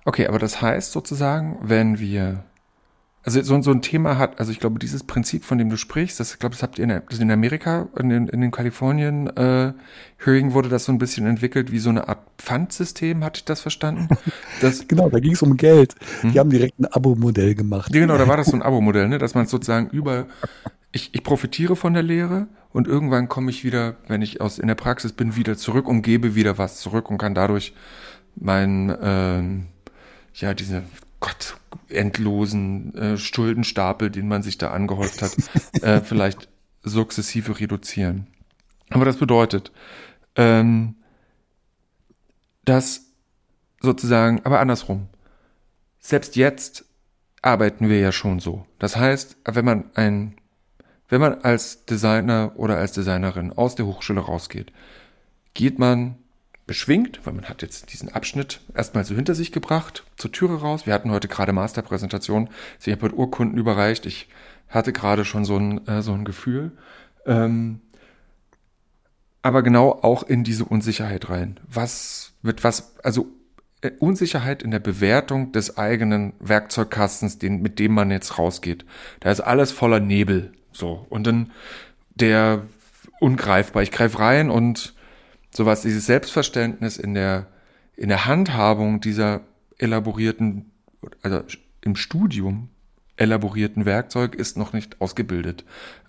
okay, aber das heißt sozusagen, wenn wir also so, so ein Thema hat, also ich glaube, dieses Prinzip, von dem du sprichst, das, ich glaube, das habt ihr in, das in Amerika, in den, in den Kalifornien äh, Hearing wurde das so ein bisschen entwickelt wie so eine Art Pfandsystem, hatte ich das verstanden? Das, genau, da ging es um Geld. Hm? Die haben direkt ein Abo-Modell gemacht. Ja, genau, da war das so ein Abo-Modell, ne? dass man sozusagen über, ich, ich profitiere von der Lehre und irgendwann komme ich wieder, wenn ich aus in der Praxis bin, wieder zurück und gebe wieder was zurück und kann dadurch mein, äh, ja, diese Gott, endlosen äh, Schuldenstapel, den man sich da angehäuft hat, äh, vielleicht sukzessive reduzieren. Aber das bedeutet, ähm, dass sozusagen, aber andersrum, selbst jetzt arbeiten wir ja schon so. Das heißt, wenn man ein, wenn man als Designer oder als Designerin aus der Hochschule rausgeht, geht man beschwingt, weil man hat jetzt diesen Abschnitt erstmal so hinter sich gebracht, zur Türe raus. Wir hatten heute gerade Masterpräsentation. Sie haben heute Urkunden überreicht. Ich hatte gerade schon so ein, äh, so ein Gefühl. Ähm, aber genau auch in diese Unsicherheit rein. Was, mit was, also äh, Unsicherheit in der Bewertung des eigenen Werkzeugkastens, den, mit dem man jetzt rausgeht. Da ist alles voller Nebel. So. Und dann der ungreifbar. Ich greife rein und sowas, dieses Selbstverständnis in der, in der Handhabung dieser elaborierten, also im Studium elaborierten Werkzeug ist noch nicht ausgebildet.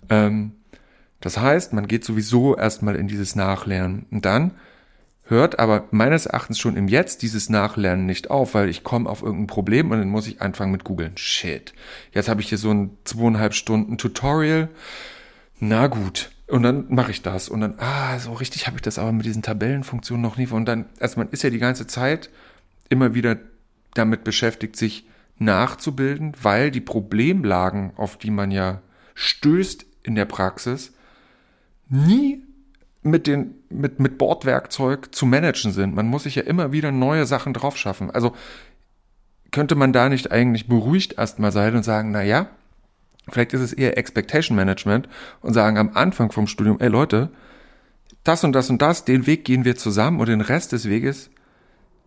Ähm, das heißt, man geht sowieso erstmal in dieses Nachlernen. Und dann hört aber meines Erachtens schon im Jetzt dieses Nachlernen nicht auf, weil ich komme auf irgendein Problem und dann muss ich anfangen mit googeln. Shit. Jetzt habe ich hier so ein zweieinhalb Stunden Tutorial. Na gut. Und dann mache ich das. Und dann, ah, so richtig habe ich das aber mit diesen Tabellenfunktionen noch nie. Und dann, also man ist ja die ganze Zeit immer wieder damit beschäftigt, sich nachzubilden, weil die Problemlagen, auf die man ja stößt in der Praxis, nie mit den mit mit Bordwerkzeug zu managen sind. Man muss sich ja immer wieder neue Sachen drauf schaffen. Also könnte man da nicht eigentlich beruhigt erstmal sein und sagen, na ja, vielleicht ist es eher Expectation Management und sagen am Anfang vom Studium, ey Leute, das und das und das, den Weg gehen wir zusammen und den Rest des Weges,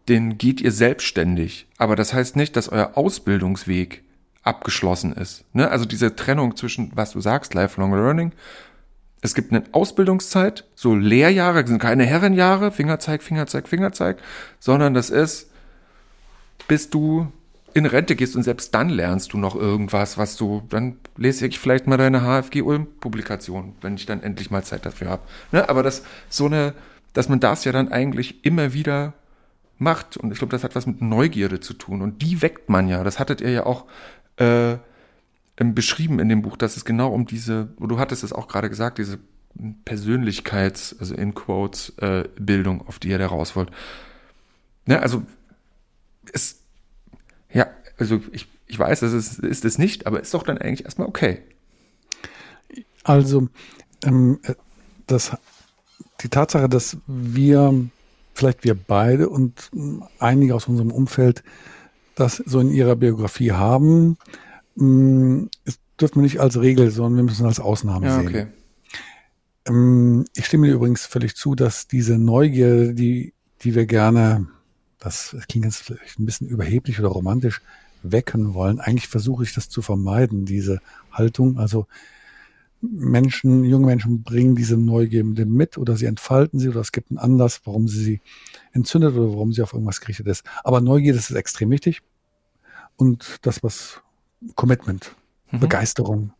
den geht ihr selbstständig. Aber das heißt nicht, dass euer Ausbildungsweg abgeschlossen ist. Ne? Also diese Trennung zwischen, was du sagst, Lifelong Learning es gibt eine Ausbildungszeit, so Lehrjahre, sind keine Herrenjahre, Fingerzeig, Fingerzeig, Fingerzeig, sondern das ist, bis du in Rente gehst und selbst dann lernst du noch irgendwas, was du, dann lese ich vielleicht mal deine HFG-Ulm-Publikation, wenn ich dann endlich mal Zeit dafür habe. Ne? Aber das, so eine, dass man das ja dann eigentlich immer wieder macht. Und ich glaube, das hat was mit Neugierde zu tun. Und die weckt man ja. Das hattet ihr ja auch äh, beschrieben in dem Buch, dass es genau um diese, du hattest es auch gerade gesagt, diese Persönlichkeits, also in Quotes, äh, Bildung, auf die ihr da raus wollt. Ne, also es, ja, also ich, ich weiß, es ist, ist es nicht, aber ist doch dann eigentlich erstmal okay. Also ähm, das, die Tatsache, dass wir, vielleicht wir beide und einige aus unserem Umfeld das so in ihrer Biografie haben, Mm, es dürfen wir nicht als Regel, sondern wir müssen als Ausnahme ja, sehen. Okay. Ähm, ich stimme dir übrigens völlig zu, dass diese Neugier, die, die wir gerne, das klingt jetzt vielleicht ein bisschen überheblich oder romantisch, wecken wollen. Eigentlich versuche ich das zu vermeiden, diese Haltung. Also Menschen, junge Menschen bringen diese Neugier mit oder sie entfalten sie oder es gibt einen Anlass, warum sie sie entzündet oder warum sie auf irgendwas gerichtet ist. Aber Neugier, das ist extrem wichtig. Und das, was Commitment, mhm. Begeisterung,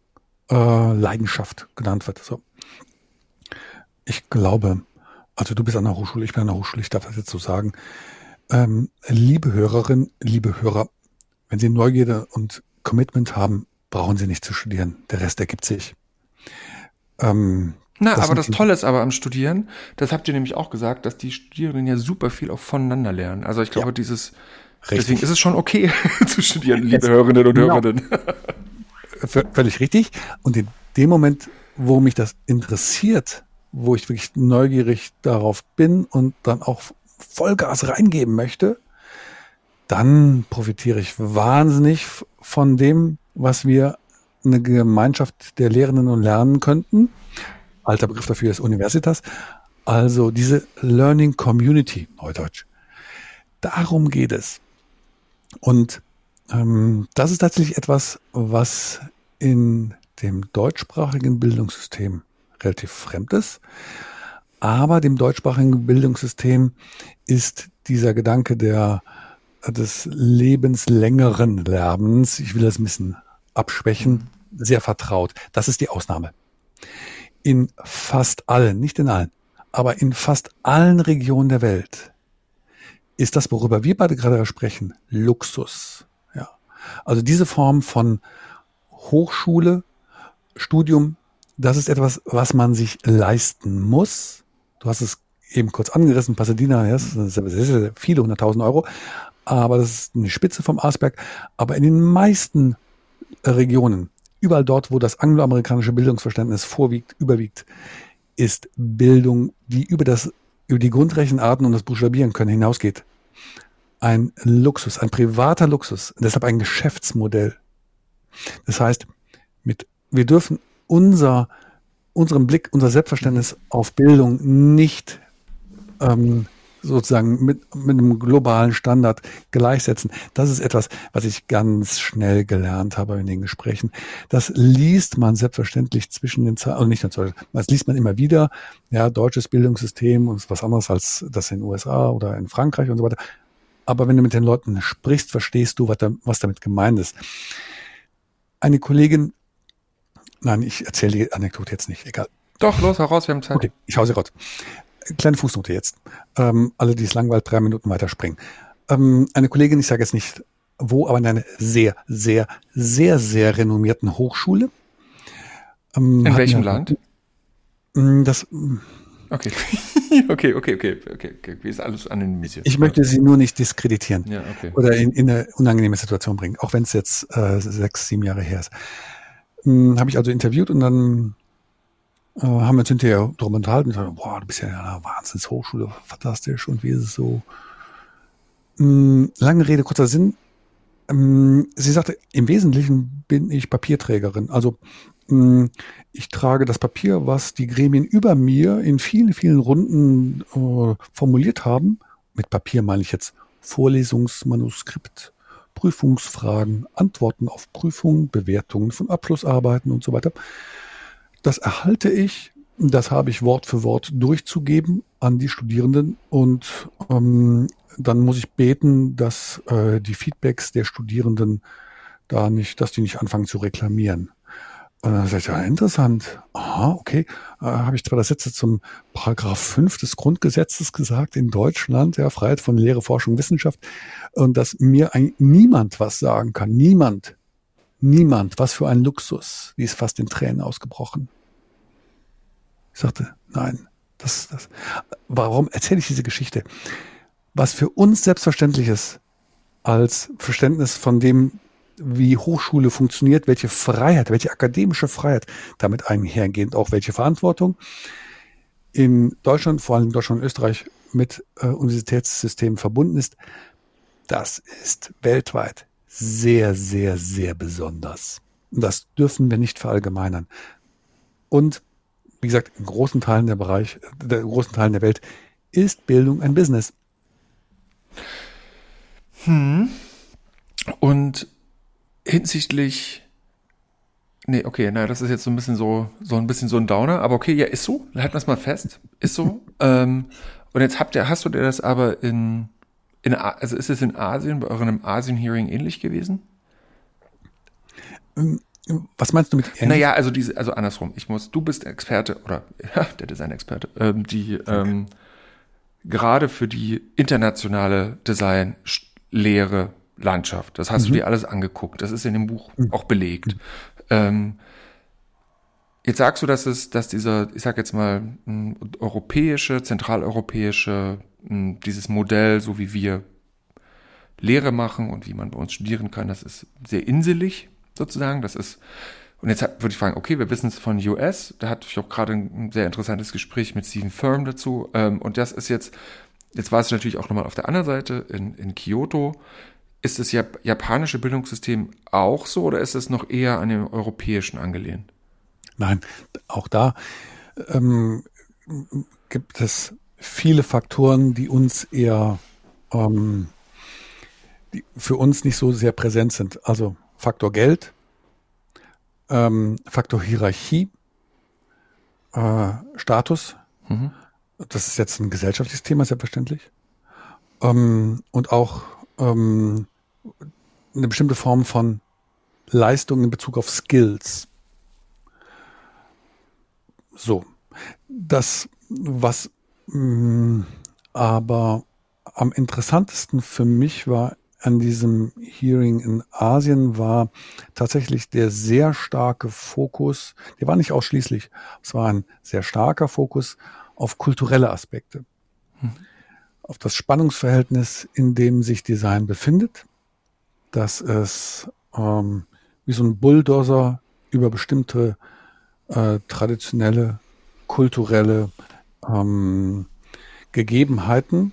äh, Leidenschaft genannt wird. So. Ich glaube, also du bist an der Hochschule, ich bin an der Hochschule, ich darf das jetzt so sagen. Ähm, liebe Hörerinnen, liebe Hörer, wenn Sie Neugierde und Commitment haben, brauchen Sie nicht zu studieren. Der Rest ergibt sich. Ähm, Na, das aber das Tolle ist aber am Studieren, das habt ihr nämlich auch gesagt, dass die Studierenden ja super viel auch voneinander lernen. Also ich glaube, ja. dieses Richtig. Deswegen ist es schon okay zu studieren, liebe Hörerinnen und genau. Hörerinnen. Völlig richtig. Und in dem Moment, wo mich das interessiert, wo ich wirklich neugierig darauf bin und dann auch Vollgas reingeben möchte, dann profitiere ich wahnsinnig von dem, was wir eine Gemeinschaft der Lehrenden und Lernen könnten. Alter Begriff dafür ist Universitas. Also diese Learning Community, Neudeutsch. Darum geht es. Und ähm, das ist tatsächlich etwas, was in dem deutschsprachigen Bildungssystem relativ fremd ist. Aber dem deutschsprachigen Bildungssystem ist dieser Gedanke der, des lebenslängeren Lernens, ich will das ein bisschen abschwächen, sehr vertraut. Das ist die Ausnahme. In fast allen, nicht in allen, aber in fast allen Regionen der Welt ist das, worüber wir beide gerade sprechen, Luxus. Ja. Also diese Form von Hochschule, Studium, das ist etwas, was man sich leisten muss. Du hast es eben kurz angerissen, Pasadena, ja, das sind viele hunderttausend Euro. aber das ist eine Spitze vom Eisberg. Aber in den meisten Regionen, überall dort, wo das angloamerikanische Bildungsverständnis vorwiegt, überwiegt, ist Bildung, die über das, über die Grundrechenarten und das Buchstabieren können hinausgeht. Ein Luxus, ein privater Luxus, deshalb ein Geschäftsmodell. Das heißt, mit, wir dürfen unser, unseren Blick, unser Selbstverständnis auf Bildung nicht ähm, sozusagen mit, mit einem globalen Standard gleichsetzen. Das ist etwas, was ich ganz schnell gelernt habe in den Gesprächen. Das liest man selbstverständlich zwischen den Zeilen, also nicht nur, das liest man immer wieder. Ja, deutsches Bildungssystem und was anderes als das in den USA oder in Frankreich und so weiter. Aber wenn du mit den Leuten sprichst, verstehst du, was, da, was damit gemeint ist. Eine Kollegin, nein, ich erzähle die Anekdote jetzt nicht, egal. Doch, los, heraus, wir haben Zeit. Okay, ich hau sie raus kleine Fußnote jetzt. Ähm, alle, die es langweilt, drei Minuten weiterspringen. Ähm, eine Kollegin, ich sage jetzt nicht wo, aber in einer sehr, sehr, sehr, sehr renommierten Hochschule. Ähm, in welchem Land? Mm, das. Okay. okay, okay, okay, okay, okay. Wie ist alles anonymisiert? Ich möchte sie nur nicht diskreditieren ja, okay. oder in, in eine unangenehme Situation bringen, auch wenn es jetzt äh, sechs, sieben Jahre her ist. Hm, Habe ich also interviewt und dann äh, haben wir uns hinterher darüber unterhalten. Ich dachte, boah, du bist ja in einer Wahnsinnshochschule, fantastisch. Und wie ist es so? Ähm, lange Rede, kurzer Sinn. Ähm, sie sagte, im Wesentlichen bin ich Papierträgerin. Also ähm, ich trage das Papier, was die Gremien über mir in vielen, vielen Runden äh, formuliert haben. Mit Papier meine ich jetzt Vorlesungsmanuskript, Prüfungsfragen, Antworten auf Prüfungen, Bewertungen von Abschlussarbeiten und so weiter. Das erhalte ich, das habe ich Wort für Wort durchzugeben an die Studierenden und ähm, dann muss ich beten, dass äh, die Feedbacks der Studierenden da nicht, dass die nicht anfangen zu reklamieren. Und dann sage ich, ja, interessant. Aha, okay. Äh, habe ich zwar das Sätze zum Paragraph 5 des Grundgesetzes gesagt in Deutschland, ja, Freiheit von Lehre, Forschung, Wissenschaft, und dass mir ein, niemand was sagen kann. Niemand. Niemand. Was für ein Luxus. Die ist fast in Tränen ausgebrochen. Ich sagte, nein, das, das. Warum erzähle ich diese Geschichte? Was für uns selbstverständlich ist, als Verständnis von dem, wie Hochschule funktioniert, welche Freiheit, welche akademische Freiheit damit einhergehend, auch welche Verantwortung in Deutschland, vor allem in Deutschland und Österreich, mit äh, Universitätssystemen verbunden ist, das ist weltweit sehr, sehr, sehr besonders. Das dürfen wir nicht verallgemeinern. Und wie gesagt, in großen Teilen der Bereich, der großen Teilen der Welt ist Bildung ein Business. Hm. Und hinsichtlich Nee, okay, na, das ist jetzt so ein bisschen so, so ein bisschen so ein Downer, aber okay, ja, ist so, halten wir es mal fest, ist so. ähm, und jetzt habt ihr, hast du dir das aber in, in, also ist es in Asien, bei eurem Asien-Hearing ähnlich gewesen? Ähm, was meinst du mit ähnlich? Naja, also diese, also andersrum. Ich muss, du bist Experte oder ja, der Design-Experte, ähm, die ähm, gerade für die internationale Design-Lehre Landschaft. Das hast mhm. du dir alles angeguckt. Das ist in dem Buch mhm. auch belegt. Mhm. Ähm, jetzt sagst du, dass es, dass dieser, ich sag jetzt mal, europäische, zentraleuropäische, dieses Modell, so wie wir Lehre machen und wie man bei uns studieren kann, das ist sehr inselig sozusagen. Das ist, und jetzt würde ich fragen, okay, wir wissen es von US, da hatte ich auch gerade ein sehr interessantes Gespräch mit Stephen Firm dazu. Ähm, und das ist jetzt, jetzt war es natürlich auch nochmal auf der anderen Seite in, in Kyoto. Ist das japanische Bildungssystem auch so oder ist es noch eher an dem europäischen angelehnt? Nein, auch da ähm, gibt es viele Faktoren, die uns eher ähm, die für uns nicht so sehr präsent sind. Also Faktor Geld, ähm, Faktor Hierarchie, äh, Status. Mhm. Das ist jetzt ein gesellschaftliches Thema, selbstverständlich. Ähm, und auch ähm, eine bestimmte Form von Leistung in Bezug auf Skills. So, das, was aber am interessantesten für mich war an diesem Hearing in Asien war tatsächlich der sehr starke Fokus, der war nicht ausschließlich, es war ein sehr starker Fokus auf kulturelle Aspekte. Mhm. auf das Spannungsverhältnis, in dem sich Design befindet, dass es ähm, wie so ein Bulldozer über bestimmte äh, traditionelle, kulturelle ähm, Gegebenheiten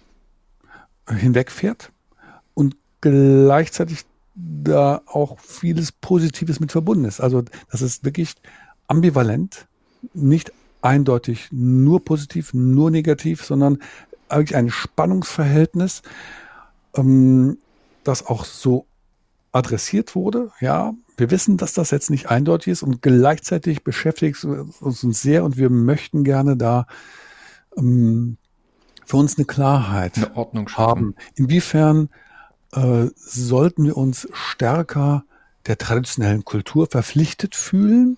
hinwegfährt und gleichzeitig da auch vieles Positives mit verbunden ist. Also das ist wirklich ambivalent, nicht eindeutig nur positiv, nur negativ, sondern eigentlich ein Spannungsverhältnis, ähm, das auch so adressiert wurde. Ja, wir wissen, dass das jetzt nicht eindeutig ist und gleichzeitig beschäftigt es uns sehr und wir möchten gerne da ähm, für uns eine Klarheit eine Ordnung schaffen. haben. Inwiefern äh, sollten wir uns stärker der traditionellen Kultur verpflichtet fühlen,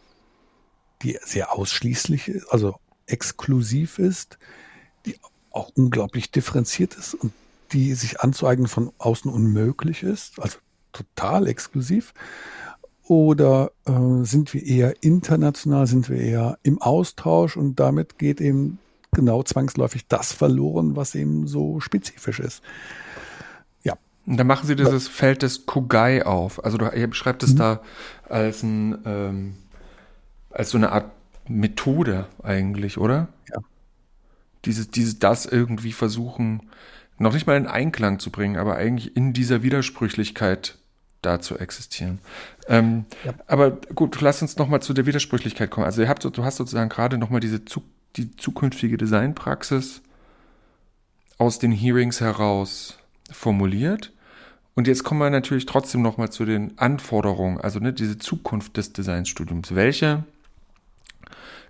die sehr ausschließlich ist, also exklusiv ist, die auch unglaublich differenziert ist und die sich anzueignen von außen unmöglich ist, also total exklusiv? Oder äh, sind wir eher international, sind wir eher im Austausch und damit geht eben genau zwangsläufig das verloren, was eben so spezifisch ist. Ja. Und dann machen Sie dieses Feld des Kugai auf. Also du, ihr beschreibt es mhm. da als ein, ähm, als so eine Art Methode eigentlich, oder? Ja. Dieses, dieses, das irgendwie versuchen, noch nicht mal in Einklang zu bringen, aber eigentlich in dieser Widersprüchlichkeit da zu existieren. Ähm, ja. Aber gut, lass uns nochmal zu der Widersprüchlichkeit kommen. Also ihr habt, du hast sozusagen gerade nochmal diese zu, die zukünftige Designpraxis aus den Hearings heraus formuliert. Und jetzt kommen wir natürlich trotzdem nochmal zu den Anforderungen, also ne, diese Zukunft des Designstudiums. Welche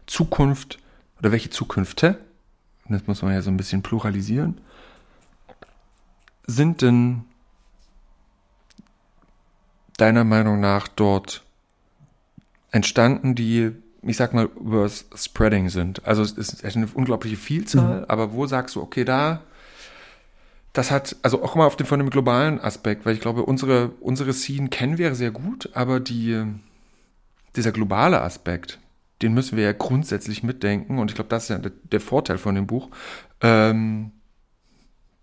Zukunft oder welche Zukünfte, das muss man ja so ein bisschen pluralisieren, sind denn deiner Meinung nach dort entstanden, die, ich sag mal, über Spreading sind? Also es ist eine unglaubliche Vielzahl, mhm. aber wo sagst du, okay, da, das hat, also auch mal auf den, von dem globalen Aspekt, weil ich glaube, unsere, unsere Scene kennen wir sehr gut, aber die, dieser globale Aspekt, den müssen wir ja grundsätzlich mitdenken und ich glaube, das ist ja der, der Vorteil von dem Buch. Ähm,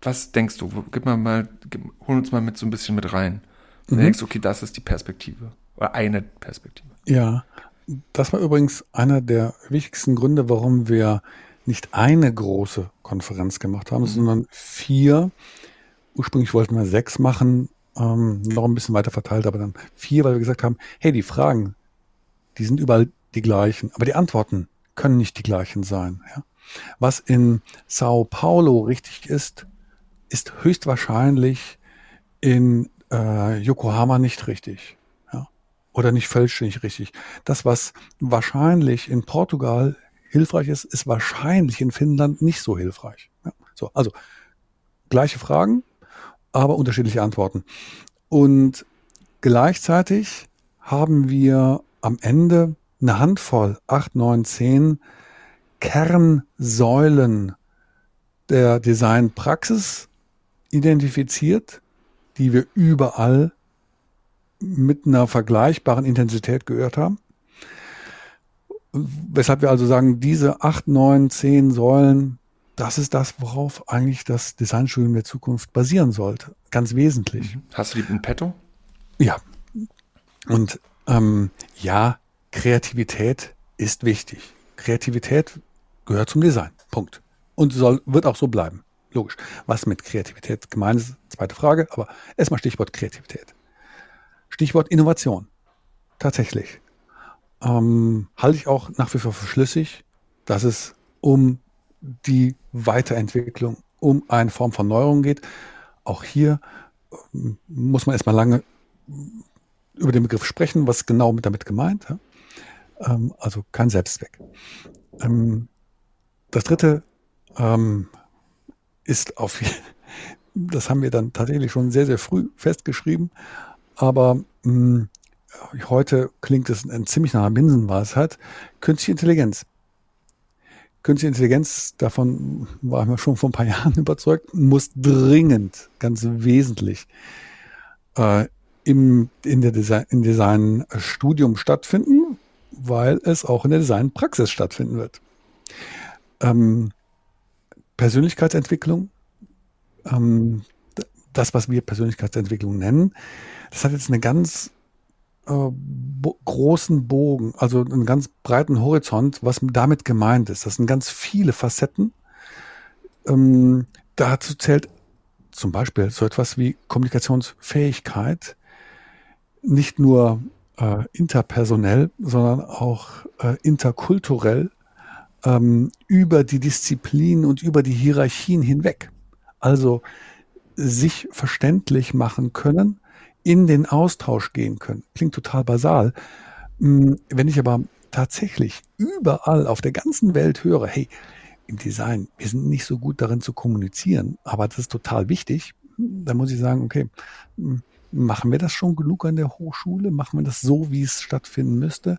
was denkst du? Gib mal mal, gib, hol uns mal mit so ein bisschen mit rein. Du mhm. denkst, okay, das ist die Perspektive. Oder eine Perspektive. Ja, das war übrigens einer der wichtigsten Gründe, warum wir nicht eine große Konferenz gemacht haben, mhm. sondern vier. Ursprünglich wollten wir sechs machen, ähm, noch ein bisschen weiter verteilt, aber dann vier, weil wir gesagt haben, hey, die Fragen, die sind überall die gleichen, aber die Antworten können nicht die gleichen sein. Ja? Was in Sao Paulo richtig ist, ist höchstwahrscheinlich in äh, Yokohama nicht richtig. Oder nicht vollständig richtig. Das, was wahrscheinlich in Portugal hilfreich ist, ist wahrscheinlich in Finnland nicht so hilfreich. Ja? So, also gleiche Fragen, aber unterschiedliche Antworten. Und gleichzeitig haben wir am Ende eine Handvoll, acht, neun, zehn Kernsäulen der Designpraxis identifiziert, die wir überall mit einer vergleichbaren Intensität gehört haben. Weshalb wir also sagen, diese acht, neun, zehn Säulen, das ist das, worauf eigentlich das Designstudium der Zukunft basieren sollte. Ganz wesentlich. Mhm. Hast du die in petto? Ja. Und ähm, ja, Kreativität ist wichtig. Kreativität gehört zum Design. Punkt. Und soll, wird auch so bleiben. Logisch. Was mit Kreativität gemeint ist, zweite Frage, aber erstmal Stichwort Kreativität. Stichwort Innovation. Tatsächlich. Ähm, halte ich auch nach wie vor für schlüssig, dass es um die Weiterentwicklung, um eine Form von Neuerung geht. Auch hier ähm, muss man erstmal lange über den Begriff sprechen, was genau damit gemeint. Ja? Ähm, also kein Selbstzweck. Ähm, das dritte ähm, ist auf, das haben wir dann tatsächlich schon sehr, sehr früh festgeschrieben, aber mh, hm, heute klingt es ein ziemlich nach Binsenweisheit, künstliche Intelligenz. Künstliche Intelligenz, davon waren wir schon vor ein paar Jahren überzeugt, muss dringend, ganz wesentlich äh, im, in der Design, im Designstudium stattfinden, weil es auch in der Designpraxis stattfinden wird. Ähm, Persönlichkeitsentwicklung ähm, das, was wir Persönlichkeitsentwicklung nennen, das hat jetzt eine ganz äh, bo großen Bogen, also einen ganz breiten Horizont, was damit gemeint ist. Das sind ganz viele Facetten. Ähm, dazu zählt zum Beispiel so etwas wie Kommunikationsfähigkeit, nicht nur äh, interpersonell, sondern auch äh, interkulturell ähm, über die Disziplinen und über die Hierarchien hinweg. Also sich verständlich machen können, in den Austausch gehen können. Klingt total basal. Hm, wenn ich aber tatsächlich überall auf der ganzen Welt höre, hey, im Design, wir sind nicht so gut darin zu kommunizieren, aber das ist total wichtig, dann muss ich sagen, okay, hm, machen wir das schon genug an der Hochschule? Machen wir das so, wie es stattfinden müsste?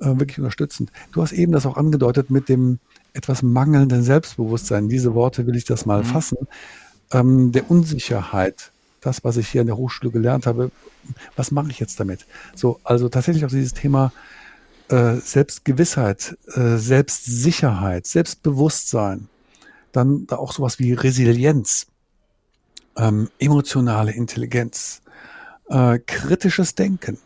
Äh, wirklich unterstützend. Du hast eben das auch angedeutet mit dem etwas mangelnden Selbstbewusstsein. Diese Worte will ich das mal mhm. fassen. Ähm, der Unsicherheit, das, was ich hier an der Hochschule gelernt habe, was mache ich jetzt damit? So, also tatsächlich auch dieses Thema äh, Selbstgewissheit, äh, Selbstsicherheit, Selbstbewusstsein, dann da auch sowas wie Resilienz, ähm, emotionale Intelligenz, äh, kritisches Denken,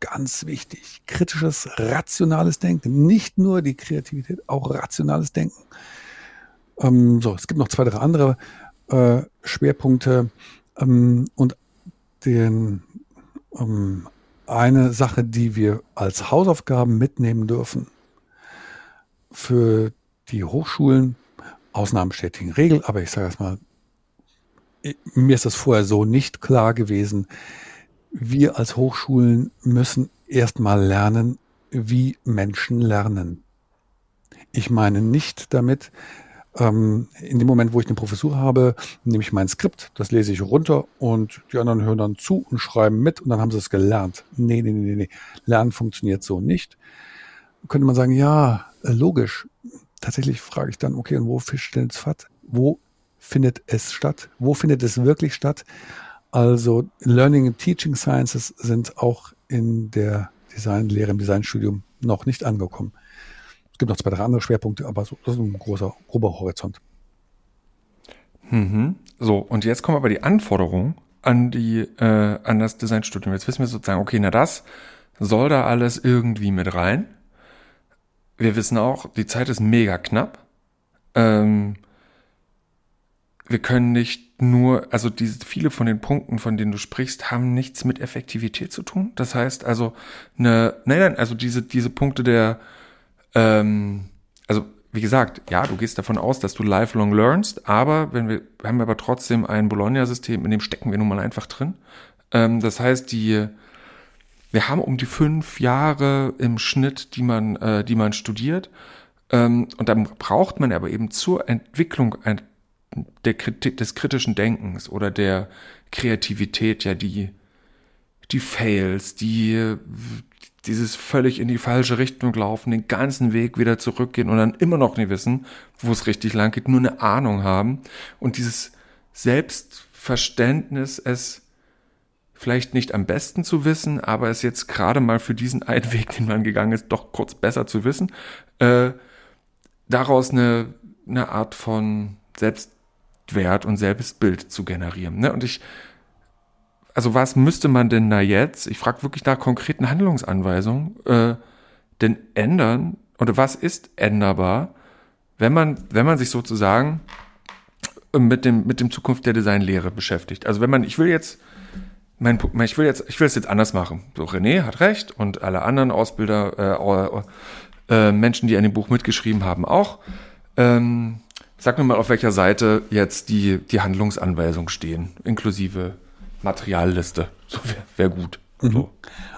ganz wichtig, kritisches, rationales Denken, nicht nur die Kreativität, auch rationales Denken. Ähm, so, es gibt noch zwei, drei andere äh, Schwerpunkte ähm, und den ähm, eine Sache, die wir als Hausaufgaben mitnehmen dürfen für die Hochschulen, Ausnahmen bestätigen Regel, aber ich sage es mal, mir ist das vorher so nicht klar gewesen. Wir als Hochschulen müssen erstmal lernen, wie Menschen lernen. Ich meine nicht damit, ähm, in dem Moment, wo ich eine Professur habe, nehme ich mein Skript, das lese ich runter und die anderen hören dann zu und schreiben mit und dann haben sie es gelernt. Nee, nee, nee, nee. Lernen funktioniert so nicht. Könnte man sagen, ja, äh, logisch. Tatsächlich frage ich dann, okay, und wo Fisch stellt's Fat? Wo findet es statt? Wo findet es wirklich statt? Also Learning and Teaching Sciences sind auch in der Designlehre, im Designstudium noch nicht angekommen. Es gibt noch zwei, drei andere Schwerpunkte, aber so, das ist ein großer, grober Horizont. Mhm. So, und jetzt kommen aber die Anforderungen an die, äh, an das Designstudium. Jetzt wissen wir sozusagen, okay, na das soll da alles irgendwie mit rein. Wir wissen auch, die Zeit ist mega knapp. Ähm, wir können nicht nur, also diese viele von den Punkten, von denen du sprichst, haben nichts mit Effektivität zu tun. Das heißt also eine, nein, nein, also diese diese Punkte der ähm, also wie gesagt, ja, du gehst davon aus, dass du lifelong learnst, aber wenn wir, wir haben aber trotzdem ein Bologna-System, in dem stecken wir nun mal einfach drin. Ähm, das heißt, die, wir haben um die fünf Jahre im Schnitt, die man, äh, die man studiert. Ähm, und dann braucht man aber eben zur Entwicklung ein, der, des kritischen Denkens oder der Kreativität ja die, die Fails, die, dieses völlig in die falsche Richtung laufen, den ganzen Weg wieder zurückgehen und dann immer noch nicht wissen, wo es richtig lang geht, nur eine Ahnung haben und dieses Selbstverständnis, es vielleicht nicht am besten zu wissen, aber es jetzt gerade mal für diesen einen Weg, den man gegangen ist, doch kurz besser zu wissen, äh, daraus eine, eine Art von Selbstwert und Selbstbild zu generieren. Ne? Und ich also was müsste man denn da jetzt, ich frage wirklich nach konkreten Handlungsanweisungen, äh, denn ändern oder was ist änderbar, wenn man, wenn man sich sozusagen mit dem, mit dem Zukunft der Designlehre beschäftigt. Also wenn man, ich will jetzt, mein, ich will jetzt, ich will es jetzt anders machen. So, René hat recht und alle anderen Ausbilder, äh, äh, Menschen, die an dem Buch mitgeschrieben haben, auch. Ähm, sag mir mal, auf welcher Seite jetzt die, die Handlungsanweisungen stehen, inklusive Materialliste. So wäre wär gut. Mhm. So.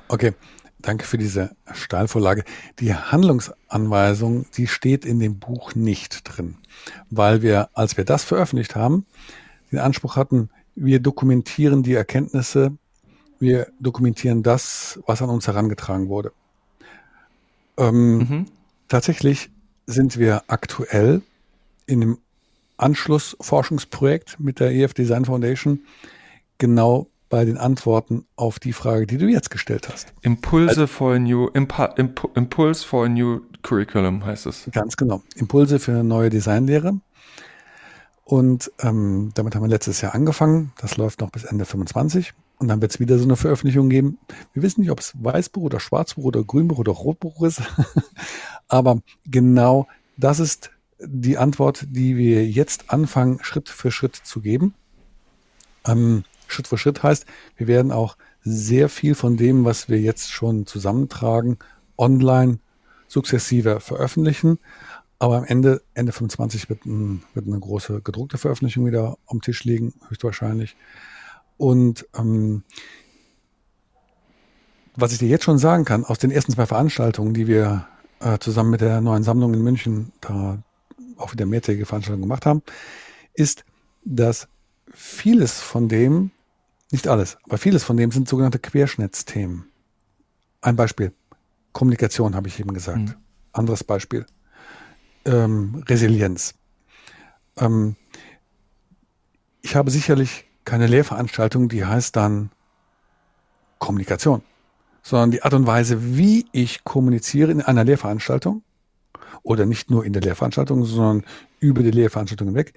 Okay. Danke für diese Stahlvorlage. Die Handlungsanweisung, die steht in dem Buch nicht drin, weil wir, als wir das veröffentlicht haben, den Anspruch hatten, wir dokumentieren die Erkenntnisse, wir dokumentieren das, was an uns herangetragen wurde. Ähm, mhm. Tatsächlich sind wir aktuell in dem Anschlussforschungsprojekt mit der EF Design Foundation genau bei den Antworten auf die Frage, die du jetzt gestellt hast. Impulse also, for a new Impu Impu Impulse for a new Curriculum heißt es. Ganz genau. Impulse für eine neue Designlehre. Und ähm, damit haben wir letztes Jahr angefangen. Das läuft noch bis Ende 25. Und dann wird es wieder so eine Veröffentlichung geben. Wir wissen nicht, ob es Weißbuch oder Schwarzbuch oder Grünbuch oder Rotbuch ist. Aber genau das ist die Antwort, die wir jetzt anfangen, Schritt für Schritt zu geben. Ähm, Schritt für Schritt heißt, wir werden auch sehr viel von dem, was wir jetzt schon zusammentragen, online sukzessive veröffentlichen. Aber am Ende, Ende 25 wird, ein, wird eine große gedruckte Veröffentlichung wieder am Tisch liegen, höchstwahrscheinlich. Und ähm, was ich dir jetzt schon sagen kann, aus den ersten zwei Veranstaltungen, die wir äh, zusammen mit der neuen Sammlung in München da auch wieder mehrtägige Veranstaltungen gemacht haben, ist, dass vieles von dem, nicht alles, aber vieles von dem sind sogenannte Querschnittsthemen. Ein Beispiel. Kommunikation habe ich eben gesagt. Mhm. Anderes Beispiel. Ähm, Resilienz. Ähm, ich habe sicherlich keine Lehrveranstaltung, die heißt dann Kommunikation, sondern die Art und Weise, wie ich kommuniziere in einer Lehrveranstaltung oder nicht nur in der Lehrveranstaltung, sondern über die Lehrveranstaltung hinweg,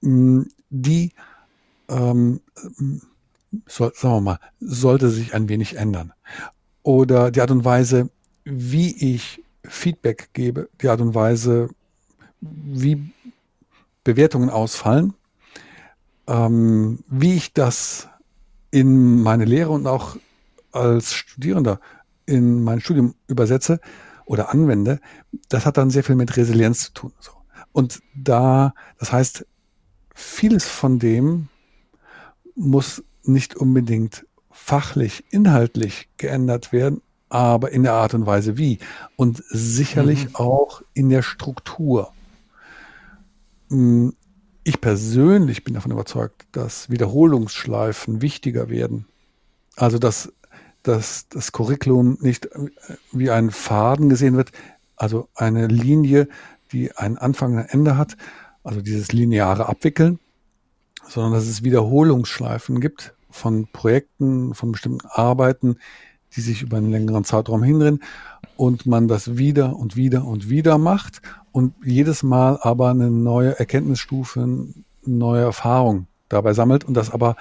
mm, die, ähm, soll, sagen wir mal, sollte sich ein wenig ändern. Oder die Art und Weise, wie ich Feedback gebe, die Art und Weise, wie Bewertungen ausfallen, ähm, wie ich das in meine Lehre und auch als Studierender in mein Studium übersetze oder anwende, das hat dann sehr viel mit Resilienz zu tun. Und da, das heißt, vieles von dem muss nicht unbedingt fachlich, inhaltlich geändert werden, aber in der Art und Weise wie. Und sicherlich mhm. auch in der Struktur. Hm, ich persönlich bin davon überzeugt, dass Wiederholungsschleifen wichtiger werden. Also dass, dass das Curriculum nicht äh, wie ein Faden gesehen wird, also eine Linie, die einen Anfang und ein Ende hat, also dieses lineare Abwickeln, sondern dass es Wiederholungsschleifen gibt von Projekten, von bestimmten Arbeiten, die sich über einen längeren Zeitraum hindrehen und man das wieder und wieder und wieder macht und jedes Mal aber eine neue Erkenntnisstufe, eine neue Erfahrung dabei sammelt und das aber,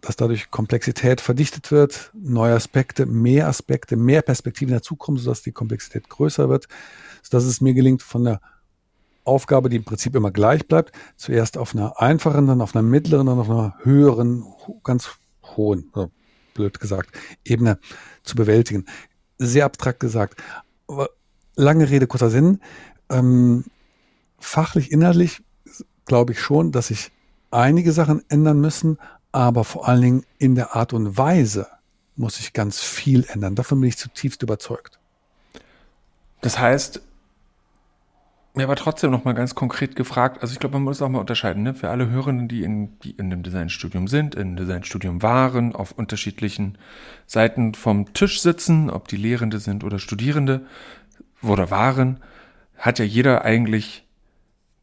dass dadurch Komplexität verdichtet wird, neue Aspekte, mehr Aspekte, mehr Perspektiven dazukommen, sodass die Komplexität größer wird, sodass es mir gelingt, von der Aufgabe, die im Prinzip immer gleich bleibt, zuerst auf einer einfachen, dann auf einer mittleren, dann auf einer höheren, ganz hohen, blöd gesagt, Ebene zu bewältigen. Sehr abstrakt gesagt. Lange Rede, kurzer Sinn. Ähm, fachlich, inhaltlich glaube ich schon, dass sich einige Sachen ändern müssen, aber vor allen Dingen in der Art und Weise muss sich ganz viel ändern. Davon bin ich zutiefst überzeugt. Das heißt, mir aber trotzdem noch mal ganz konkret gefragt, also ich glaube, man muss auch mal unterscheiden, ne? für alle Hörenden, die in, die in dem Designstudium sind, in Designstudium waren, auf unterschiedlichen Seiten vom Tisch sitzen, ob die Lehrende sind oder Studierende oder waren, hat ja jeder eigentlich,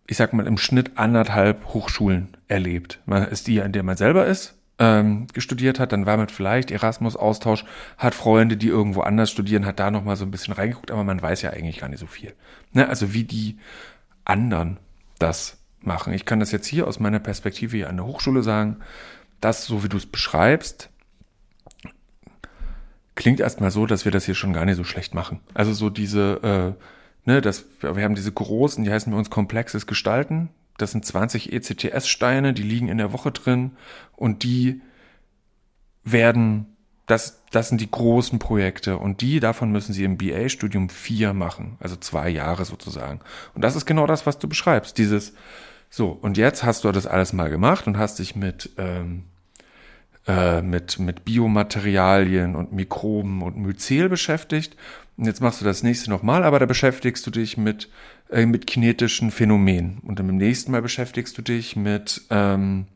ich sag mal, im Schnitt anderthalb Hochschulen erlebt. Man ist die, an der man selber ist, ähm, gestudiert hat, dann war man vielleicht Erasmus-Austausch, hat Freunde, die irgendwo anders studieren, hat da nochmal so ein bisschen reingeguckt, aber man weiß ja eigentlich gar nicht so viel. Ne? Also wie die anderen das machen. Ich kann das jetzt hier aus meiner Perspektive hier an der Hochschule sagen, das, so wie du es beschreibst, klingt erstmal so, dass wir das hier schon gar nicht so schlecht machen. Also so diese, äh, ne, das, wir haben diese großen, die heißen bei uns komplexes Gestalten, das sind 20 ECTS-Steine, die liegen in der Woche drin und die werden, das, das sind die großen Projekte und die, davon müssen sie im BA-Studium vier machen, also zwei Jahre sozusagen. Und das ist genau das, was du beschreibst, dieses, so, und jetzt hast du das alles mal gemacht und hast dich mit, ähm, äh, mit, mit Biomaterialien und Mikroben und Myzel beschäftigt. Und jetzt machst du das nächste nochmal, aber da beschäftigst du dich mit äh, mit kinetischen Phänomenen. Und dann beim nächsten Mal beschäftigst du dich mit, ähm,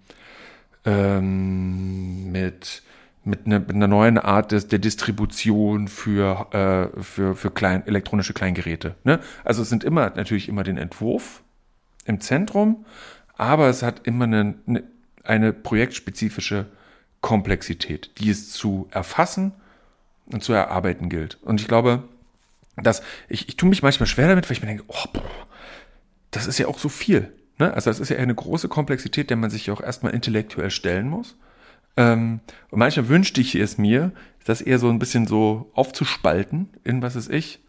ähm, mit, mit, einer, mit einer neuen Art des, der Distribution für, äh, für, für klein, elektronische Kleingeräte. Ne? Also es sind immer natürlich immer den Entwurf im Zentrum, aber es hat immer eine, eine projektspezifische Komplexität, die es zu erfassen und zu erarbeiten gilt. Und ich glaube, dass ich, ich tue mich manchmal schwer damit, weil ich mir denke, oh, das ist ja auch so viel. Ne? Also das ist ja eine große Komplexität, der man sich auch erstmal intellektuell stellen muss. Ähm, und manchmal wünschte ich es mir, das eher so ein bisschen so aufzuspalten in, was ist ich,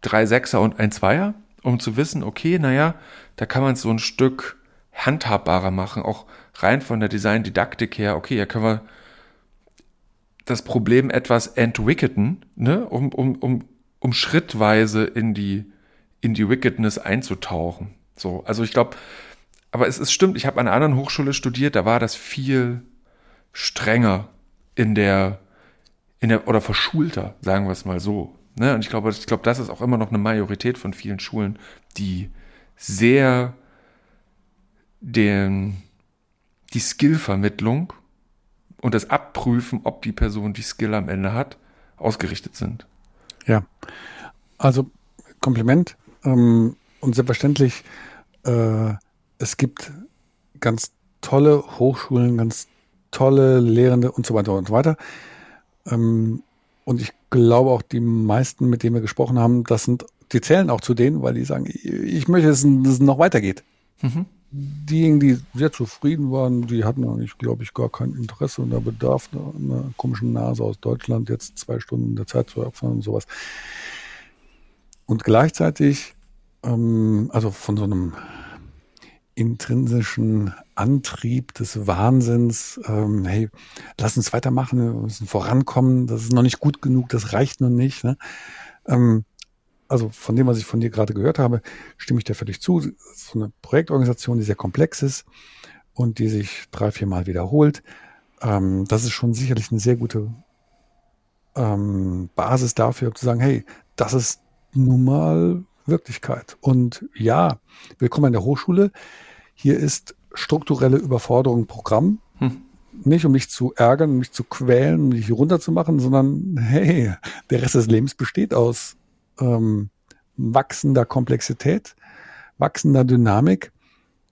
drei Sechser und ein Zweier, um zu wissen, okay, naja, da kann man es so ein Stück handhabbarer machen, auch rein von der Design-Didaktik her, okay, ja können wir das Problem etwas entwicketen, ne, um, um, um, um schrittweise in die, in die Wickedness einzutauchen. So, also ich glaube, aber es ist stimmt, ich habe an einer anderen Hochschule studiert, da war das viel strenger in der, in der, oder verschulter, sagen wir es mal so. Ne? Und ich glaube, ich glaube, das ist auch immer noch eine Majorität von vielen Schulen, die sehr den, die Skillvermittlung und das Abprüfen, ob die Person die Skill am Ende hat, ausgerichtet sind. Ja, also Kompliment ähm, und selbstverständlich, äh, es gibt ganz tolle Hochschulen, ganz tolle Lehrende und so weiter und so weiter. Ähm, und ich glaube auch die meisten, mit denen wir gesprochen haben, das sind, die zählen auch zu denen, weil die sagen, ich möchte, dass es noch weitergeht. Mhm diejenigen, die sehr zufrieden waren, die hatten eigentlich, glaube ich, gar kein Interesse und der Bedarf einer komischen Nase aus Deutschland, jetzt zwei Stunden der Zeit zu opfern und sowas. Und gleichzeitig, ähm, also von so einem intrinsischen Antrieb des Wahnsinns, ähm, hey, lass uns weitermachen, wir müssen vorankommen, das ist noch nicht gut genug, das reicht noch nicht. Ne? Ähm, also von dem, was ich von dir gerade gehört habe, stimme ich dir völlig zu. So eine Projektorganisation, die sehr komplex ist und die sich drei, vier Mal wiederholt. Ähm, das ist schon sicherlich eine sehr gute ähm, Basis dafür, zu sagen, hey, das ist nun mal Wirklichkeit. Und ja, willkommen in der Hochschule. Hier ist strukturelle Überforderung Programm. Hm. Nicht um mich zu ärgern, um mich zu quälen, um mich runterzumachen, sondern hey, der Rest des Lebens besteht aus ähm, wachsender Komplexität, wachsender Dynamik.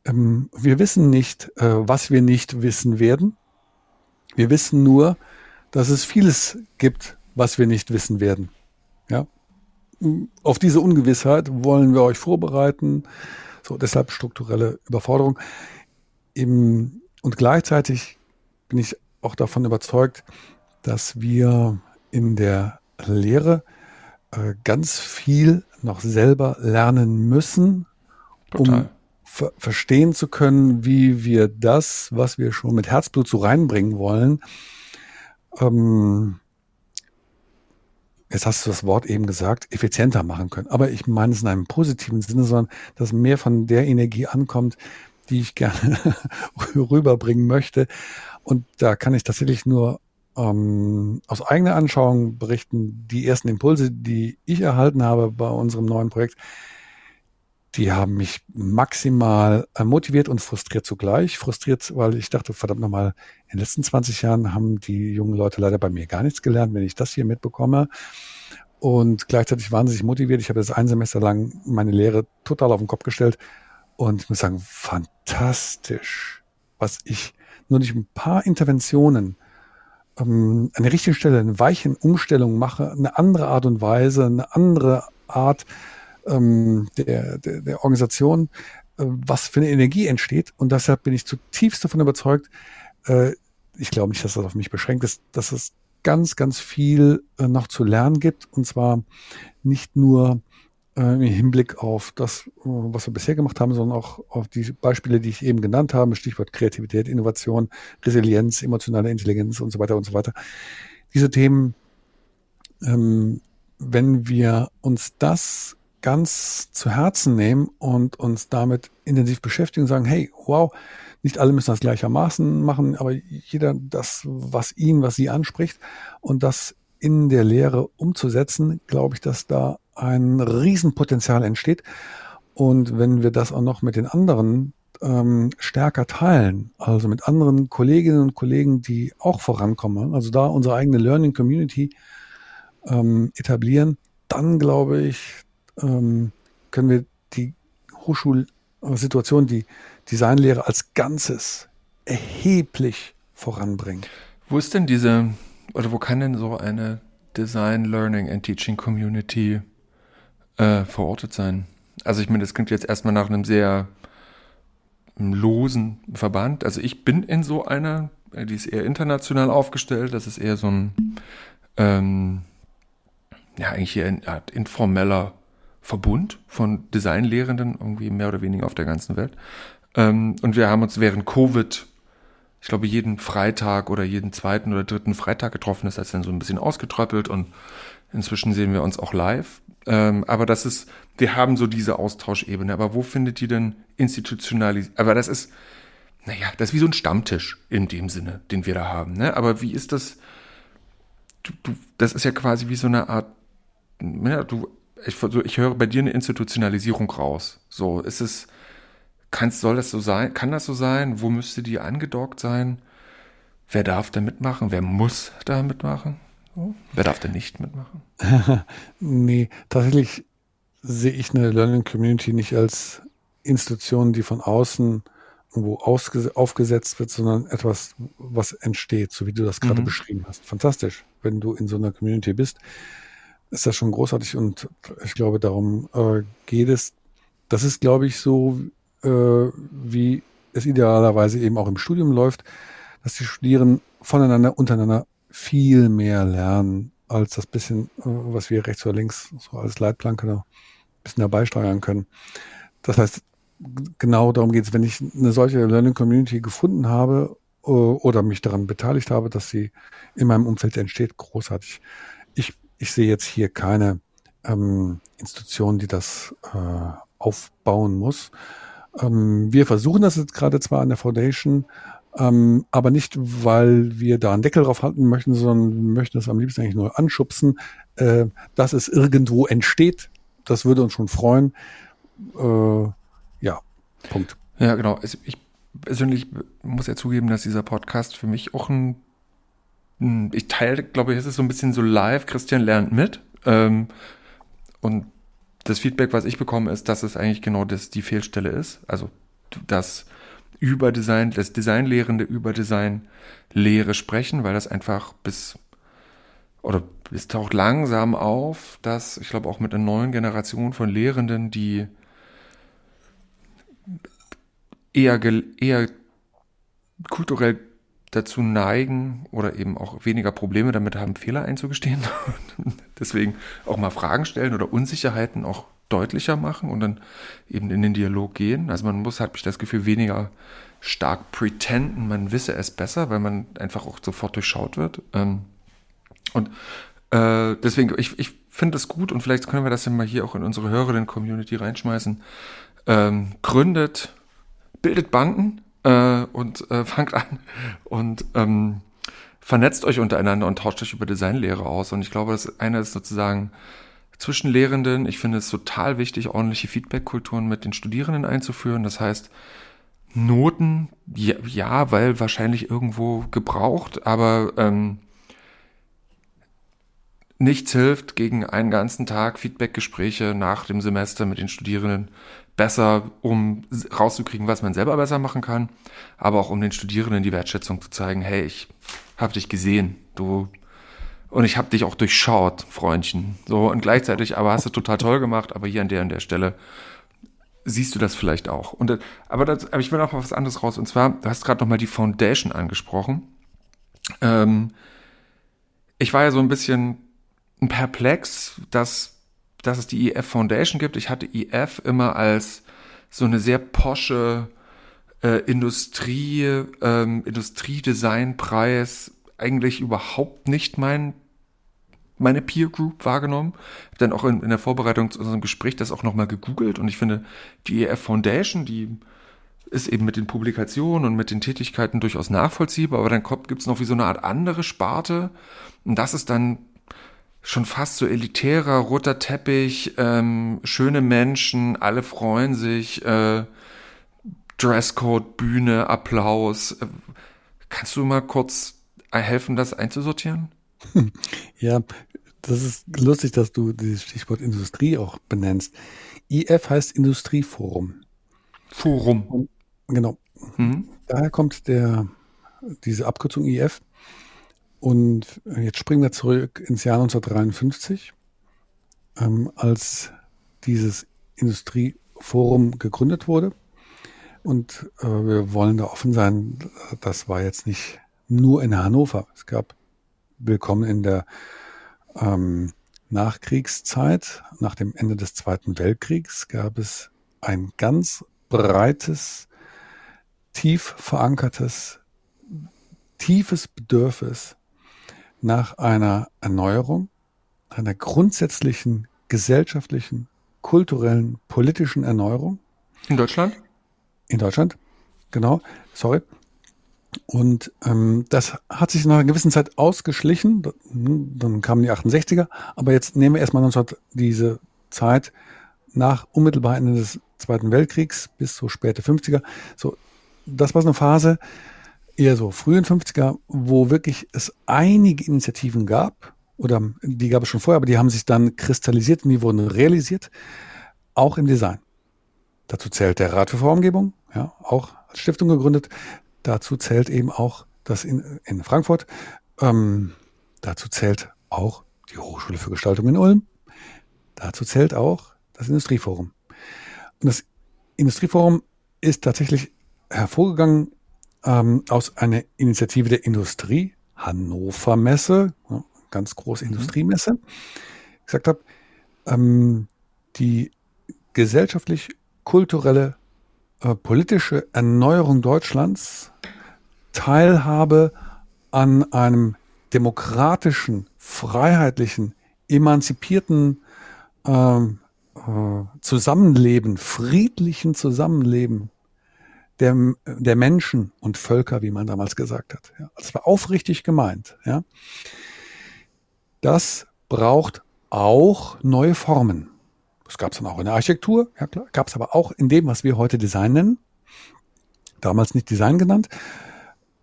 Ähm, wir wissen nicht, äh, was wir nicht wissen werden. Wir wissen nur, dass es vieles gibt, was wir nicht wissen werden. Ja? Auf diese Ungewissheit wollen wir euch vorbereiten. So, deshalb strukturelle Überforderung. Im, und gleichzeitig bin ich auch davon überzeugt, dass wir in der Lehre äh, ganz viel noch selber lernen müssen, Total. um ver verstehen zu können, wie wir das, was wir schon mit Herzblut so reinbringen wollen, ähm, jetzt hast du das Wort eben gesagt, effizienter machen können. Aber ich meine es in einem positiven Sinne, sondern dass mehr von der Energie ankommt, die ich gerne rüberbringen möchte. Und da kann ich tatsächlich nur ähm, aus eigener Anschauung berichten, die ersten Impulse, die ich erhalten habe bei unserem neuen Projekt, die haben mich maximal motiviert und frustriert zugleich. Frustriert, weil ich dachte, verdammt nochmal, in den letzten 20 Jahren haben die jungen Leute leider bei mir gar nichts gelernt, wenn ich das hier mitbekomme. Und gleichzeitig wahnsinnig motiviert. Ich habe jetzt ein Semester lang meine Lehre total auf den Kopf gestellt. Und ich muss sagen, fantastisch, was ich nur durch ein paar Interventionen ähm, an der richtigen Stelle eine weichen Umstellung mache, eine andere Art und Weise, eine andere Art ähm, der, der, der Organisation, äh, was für eine Energie entsteht. Und deshalb bin ich zutiefst davon überzeugt, äh, ich glaube nicht, dass das auf mich beschränkt ist, dass es ganz, ganz viel äh, noch zu lernen gibt. Und zwar nicht nur im Hinblick auf das, äh, was wir bisher gemacht haben, sondern auch auf die Beispiele, die ich eben genannt habe, Stichwort Kreativität, Innovation, Resilienz, emotionale Intelligenz und so weiter und so weiter. Diese Themen, ähm, wenn wir uns das ganz zu Herzen nehmen und uns damit intensiv beschäftigen und sagen, hey, wow, nicht alle müssen das gleichermaßen machen, aber jeder das, was ihn, was sie anspricht und das in der Lehre umzusetzen, glaube ich, dass da ein Riesenpotenzial entsteht. Und wenn wir das auch noch mit den anderen ähm, stärker teilen, also mit anderen Kolleginnen und Kollegen, die auch vorankommen, also da unsere eigene Learning Community ähm, etablieren, dann glaube ich, ähm, können wir die Hochschulsituation, die Designlehre als Ganzes erheblich voranbringen. Wo ist denn diese, oder wo kann denn so eine Design, Learning and Teaching Community äh, verortet sein? Also ich meine, das klingt jetzt erstmal nach einem sehr losen Verband. Also ich bin in so einer, die ist eher international aufgestellt. Das ist eher so ein, ähm, ja, eigentlich eher ein Art informeller Verbund von Designlehrenden, irgendwie mehr oder weniger auf der ganzen Welt. Ähm, und wir haben uns während Covid, ich glaube, jeden Freitag oder jeden zweiten oder dritten Freitag getroffen. Das heißt dann so ein bisschen ausgetröppelt und inzwischen sehen wir uns auch live. Ähm, aber das ist, wir haben so diese Austauschebene. Aber wo findet die denn institutionalisiert? Aber das ist, naja, das ist wie so ein Stammtisch in dem Sinne, den wir da haben. Ne? Aber wie ist das? Du, du, das ist ja quasi wie so eine Art, ja, du, ich, ich höre bei dir eine Institutionalisierung raus. So, ist es, kann, soll das so sein? Kann das so sein? Wo müsste die angedockt sein? Wer darf da mitmachen? Wer muss da mitmachen? So. Wer darf da nicht mitmachen? nee, tatsächlich sehe ich eine Learning Community nicht als Institution, die von außen irgendwo aufgesetzt wird, sondern etwas, was entsteht, so wie du das gerade mhm. beschrieben hast. Fantastisch. Wenn du in so einer Community bist, ist das schon großartig und ich glaube, darum äh, geht es. Das ist, glaube ich, so, äh, wie es idealerweise eben auch im Studium läuft, dass die Studierenden voneinander, untereinander viel mehr lernen, als das bisschen, äh, was wir rechts oder links so als Leitplanke noch ein bisschen dabei steuern können. Das heißt, genau darum geht es, wenn ich eine solche Learning Community gefunden habe äh, oder mich daran beteiligt habe, dass sie in meinem Umfeld entsteht, großartig. Ich, ich sehe jetzt hier keine ähm, Institution, die das äh, aufbauen muss. Ähm, wir versuchen das jetzt gerade zwar an der Foundation, ähm, aber nicht, weil wir da einen Deckel drauf halten möchten, sondern wir möchten das am liebsten eigentlich nur anschubsen, äh, dass es irgendwo entsteht. Das würde uns schon freuen. Äh, ja, Punkt. Ja, genau. Ich persönlich muss ja zugeben, dass dieser Podcast für mich auch ein, ich teile, glaube ich, es ist so ein bisschen so live, Christian lernt mit. Ähm, und das Feedback, was ich bekomme, ist, dass es eigentlich genau das die Fehlstelle ist. Also, dass über Design, das Designlehrende über Designlehre sprechen, weil das einfach bis oder es taucht langsam auf, dass ich glaube auch mit einer neuen Generation von Lehrenden, die eher, eher kulturell dazu neigen oder eben auch weniger Probleme damit haben, Fehler einzugestehen. Deswegen auch mal Fragen stellen oder Unsicherheiten auch deutlicher machen und dann eben in den Dialog gehen. Also man muss, habe ich das Gefühl, weniger stark pretenden, man wisse es besser, weil man einfach auch sofort durchschaut wird. Ähm, und äh, deswegen, ich, ich finde es gut und vielleicht können wir das ja mal hier auch in unsere Hörerinnen-Community reinschmeißen. Ähm, gründet bildet Banden äh, und äh, fangt an und ähm, vernetzt euch untereinander und tauscht euch über Designlehre aus. Und ich glaube, das eine ist sozusagen zwischen Lehrenden. Ich finde es total wichtig, ordentliche Feedback-Kulturen mit den Studierenden einzuführen. Das heißt, Noten, ja, ja weil wahrscheinlich irgendwo gebraucht, aber ähm, nichts hilft gegen einen ganzen Tag Feedback-Gespräche nach dem Semester mit den Studierenden besser, um rauszukriegen, was man selber besser machen kann, aber auch um den Studierenden die Wertschätzung zu zeigen, hey, ich habe dich gesehen, du und ich habe dich auch durchschaut, Freundchen. So und gleichzeitig, aber hast du total toll gemacht, aber hier an der an der Stelle siehst du das vielleicht auch. Und aber, das, aber ich will auch was anderes raus und zwar, du hast gerade noch mal die Foundation angesprochen. Ähm, ich war ja so ein bisschen perplex, dass dass es die EF Foundation gibt. Ich hatte EF immer als so eine sehr posche äh, Industrie, ähm, Industriedesignpreis eigentlich überhaupt nicht mein meine Peer Group wahrgenommen. Hab dann auch in, in der Vorbereitung zu unserem Gespräch das auch nochmal gegoogelt und ich finde, die EF Foundation, die ist eben mit den Publikationen und mit den Tätigkeiten durchaus nachvollziehbar, aber dann gibt es noch wie so eine Art andere Sparte und das ist dann schon fast so elitärer, roter Teppich, ähm, schöne Menschen, alle freuen sich, äh, Dresscode, Bühne, Applaus. Äh, kannst du mal kurz helfen, das einzusortieren? Ja, das ist lustig, dass du dieses Stichwort Industrie auch benennst. IF heißt Industrieforum. Forum. Und, genau. Mhm. Daher kommt der, diese Abkürzung IF. Und jetzt springen wir zurück ins Jahr 1953, ähm, als dieses Industrieforum gegründet wurde. Und äh, wir wollen da offen sein. Das war jetzt nicht nur in Hannover. Es gab Willkommen in der ähm, Nachkriegszeit, nach dem Ende des Zweiten Weltkriegs, gab es ein ganz breites, tief verankertes, tiefes Bedürfnis nach einer Erneuerung, einer grundsätzlichen gesellschaftlichen, kulturellen, politischen Erneuerung. In Deutschland? In Deutschland, genau, sorry. Und ähm, das hat sich nach einer gewissen Zeit ausgeschlichen. Dann kamen die 68er. Aber jetzt nehmen wir erstmal 19, diese Zeit nach unmittelbar Ende des Zweiten Weltkriegs bis so späte 50er. So, das war so eine Phase, eher so frühen 50er, wo wirklich es einige Initiativen gab. Oder die gab es schon vorher, aber die haben sich dann kristallisiert und die wurden realisiert. Auch im Design. Dazu zählt der Rat für Formgebung, ja, auch als Stiftung gegründet. Dazu zählt eben auch das in, in Frankfurt. Ähm, dazu zählt auch die Hochschule für Gestaltung in Ulm. Dazu zählt auch das Industrieforum. Und das Industrieforum ist tatsächlich hervorgegangen ähm, aus einer Initiative der Industrie, Hannover Messe, ganz große mhm. Industriemesse, gesagt habe, ähm, die gesellschaftlich-kulturelle äh, politische Erneuerung Deutschlands Teilhabe an einem demokratischen, freiheitlichen, emanzipierten ähm, äh, Zusammenleben, friedlichen Zusammenleben der, der Menschen und Völker, wie man damals gesagt hat. Ja, das war aufrichtig gemeint. Ja. Das braucht auch neue Formen. Das gab es dann auch in der Architektur, ja klar, gab es aber auch in dem, was wir heute Design nennen. Damals nicht Design genannt.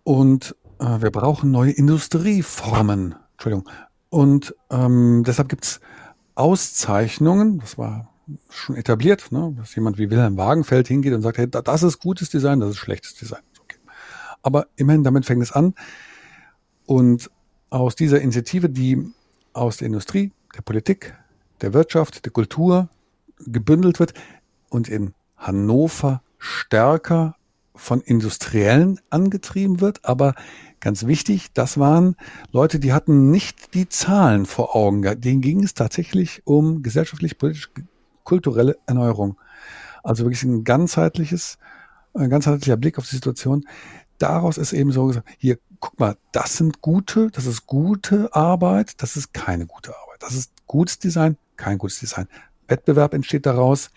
Und äh, wir brauchen neue Industrieformen. Entschuldigung. Und ähm, deshalb gibt's Auszeichnungen, das war schon etabliert, ne, dass jemand wie Wilhelm Wagenfeld hingeht und sagt, hey, das ist gutes Design, das ist schlechtes Design. Okay. Aber immerhin, damit fängt es an. Und aus dieser Initiative, die aus der Industrie, der Politik, der Wirtschaft, der Kultur gebündelt wird und in Hannover stärker von Industriellen angetrieben wird. Aber ganz wichtig, das waren Leute, die hatten nicht die Zahlen vor Augen. Denen ging es tatsächlich um gesellschaftlich, politisch, kulturelle Erneuerung. Also wirklich ein ganzheitliches, ein ganzheitlicher Blick auf die Situation. Daraus ist eben so gesagt, hier, guck mal, das sind gute, das ist gute Arbeit, das ist keine gute Arbeit. Das ist gutes Design, kein gutes Design. Wettbewerb entsteht daraus.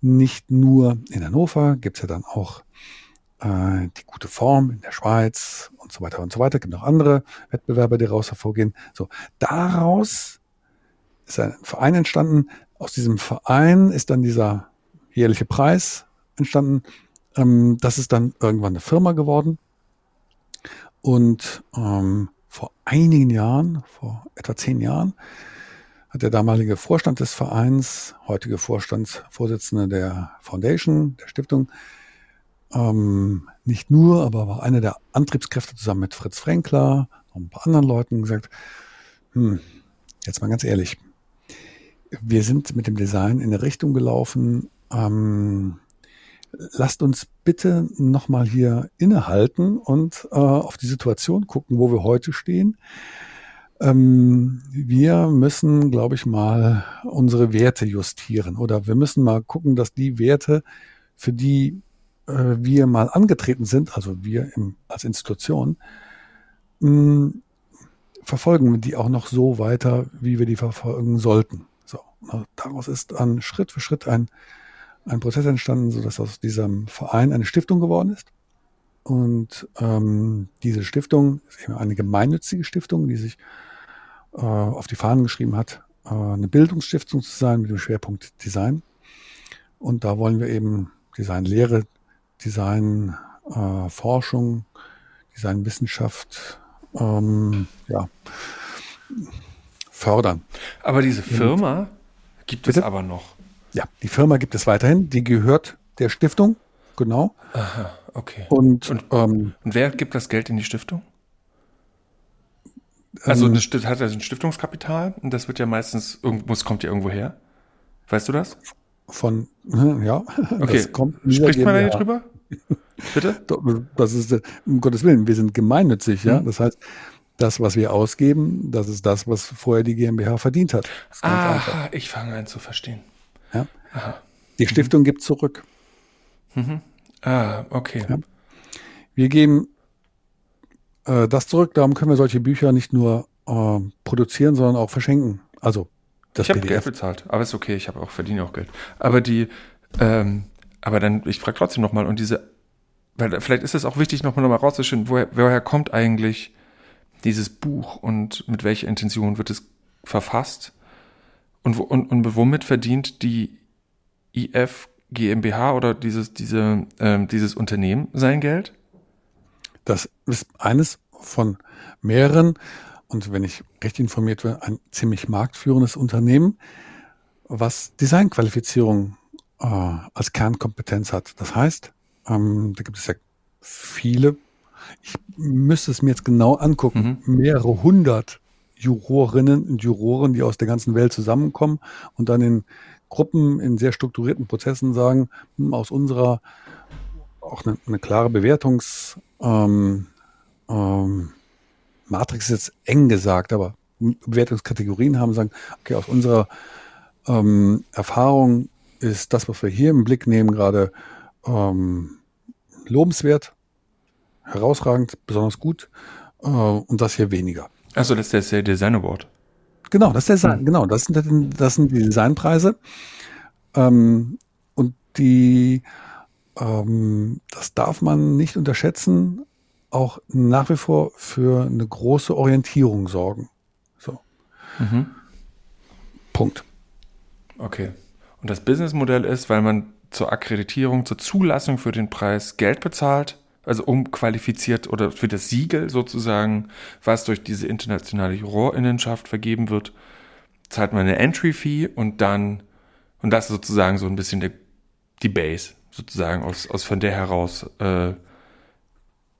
Nicht nur in Hannover, gibt's ja dann auch äh, die gute Form in der Schweiz und so weiter und so weiter. Gibt noch andere Wettbewerbe, die daraus hervorgehen. So, daraus ist ein Verein entstanden. Aus diesem Verein ist dann dieser jährliche Preis entstanden. Ähm, das ist dann irgendwann eine Firma geworden. Und ähm, vor einigen Jahren, vor etwa zehn Jahren, hat der damalige Vorstand des Vereins, heutige Vorstandsvorsitzende der Foundation, der Stiftung, ähm, nicht nur, aber war einer der Antriebskräfte zusammen mit Fritz Frenkler und ein paar anderen Leuten gesagt, hm, jetzt mal ganz ehrlich, wir sind mit dem Design in eine Richtung gelaufen, ähm, lasst uns bitte nochmal hier innehalten und äh, auf die Situation gucken, wo wir heute stehen. Ähm, wir müssen, glaube ich, mal unsere Werte justieren oder wir müssen mal gucken, dass die Werte, für die äh, wir mal angetreten sind, also wir im, als Institution, mh, hm, verfolgen wir die auch noch so weiter, wie wir die verfolgen sollten. So, daraus ist dann Schritt für Schritt ein, ein Prozess entstanden, so dass aus diesem Verein eine Stiftung geworden ist. Und ähm, diese Stiftung ist eben eine gemeinnützige Stiftung, die sich äh, auf die Fahnen geschrieben hat, äh, eine Bildungsstiftung zu sein mit dem Schwerpunkt Design. Und da wollen wir eben Designlehre, Design, äh, Designwissenschaft, ähm, ja, fördern. Aber diese Firma Und, gibt bitte? es aber noch. Ja, die Firma gibt es weiterhin. Die gehört der Stiftung, genau. Aha, okay. Und, Und, ähm, und wer gibt das Geld in die Stiftung? Also ähm, eine, hat er ein Stiftungskapital und das wird ja meistens, muss, kommt ja irgendwo her. Weißt du das? von, ja, okay. Spricht man da nicht drüber? Bitte? Das ist, um Gottes Willen, wir sind gemeinnützig, ja. Mhm. Das heißt, das, was wir ausgeben, das ist das, was vorher die GmbH verdient hat. Ah, ich fange an zu verstehen. Ja. Die Stiftung mhm. gibt zurück. Mhm. Ah, okay. Ja. Wir geben äh, das zurück, darum können wir solche Bücher nicht nur äh, produzieren, sondern auch verschenken. Also das Ich habe Geld bezahlt, aber ist okay, ich habe auch verdiene auch Geld. Aber die, ähm, aber dann, ich frage trotzdem nochmal, und diese, weil vielleicht ist es auch wichtig, nochmal noch mal rauszuschauen, woher, woher kommt eigentlich dieses Buch und mit welcher Intention wird es verfasst? Und, und, und womit verdient die IF GmbH oder dieses, diese, ähm, dieses Unternehmen sein Geld? Das ist eines von mehreren und wenn ich recht informiert bin, ein ziemlich marktführendes Unternehmen, was Designqualifizierung äh, als Kernkompetenz hat. Das heißt, ähm, da gibt es ja viele, ich müsste es mir jetzt genau angucken, mhm. mehrere hundert Jurorinnen und Juroren, die aus der ganzen Welt zusammenkommen und dann in Gruppen in sehr strukturierten Prozessen sagen, hm, aus unserer auch eine, eine klare Bewertungs ähm, ähm, Matrix ist jetzt eng gesagt, aber Bewertungskategorien haben, sagen, okay, aus unserer ähm, Erfahrung ist das, was wir hier im Blick nehmen, gerade ähm, lobenswert, herausragend, besonders gut äh, und das hier weniger. Also das ist der Design Award. Genau, das ist der Design, hm. genau, das sind, das sind die Designpreise. Ähm, und die, ähm, das darf man nicht unterschätzen, auch nach wie vor für eine große Orientierung sorgen. So. Mhm. Punkt. Okay. Und das Businessmodell ist, weil man zur Akkreditierung, zur Zulassung für den Preis Geld bezahlt, also umqualifiziert oder für das Siegel sozusagen, was durch diese internationale Jurorinnenschaft vergeben wird, zahlt man eine Entry-Fee und dann, und das ist sozusagen so ein bisschen die, die Base, sozusagen aus, aus von der heraus äh,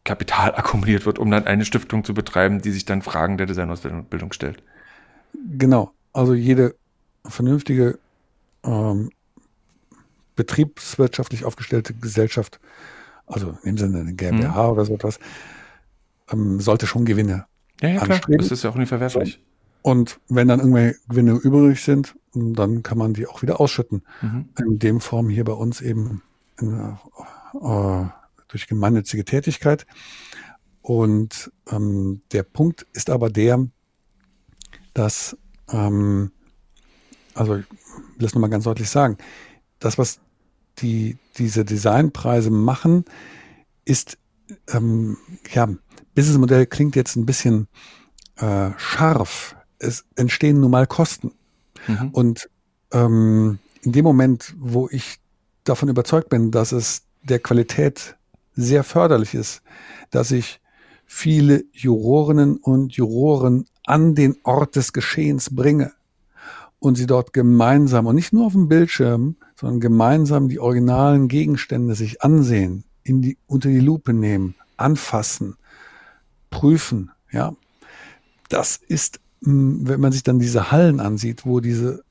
Kapital akkumuliert wird, um dann eine Stiftung zu betreiben, die sich dann Fragen der Designausbildung stellt. Genau, also jede vernünftige ähm, betriebswirtschaftlich aufgestellte Gesellschaft, also in dem Sinne eine GmbH mhm. oder so etwas, ähm, sollte schon Gewinne ja, ja, anstreben. Klar. Das ist ja auch nicht verwerflich. Und wenn dann irgendwelche Gewinne übrig sind, dann kann man die auch wieder ausschütten. Mhm. In dem Form hier bei uns eben äh, durch gemeinnützige Tätigkeit. Und ähm, der Punkt ist aber der, dass, ähm, also ich will es nochmal ganz deutlich sagen, das, was die, diese Designpreise machen, ist, ähm, ja, Businessmodell klingt jetzt ein bisschen äh, scharf. Es entstehen nun mal Kosten. Mhm. Und ähm, in dem Moment, wo ich davon überzeugt bin, dass es der Qualität sehr förderlich ist, dass ich viele Jurorinnen und Juroren an den Ort des Geschehens bringe und sie dort gemeinsam und nicht nur auf dem Bildschirm, sondern gemeinsam die originalen Gegenstände sich ansehen, in die, unter die Lupe nehmen, anfassen, prüfen, ja. Das ist, hm, wenn man sich dann diese Hallen ansieht, wo diese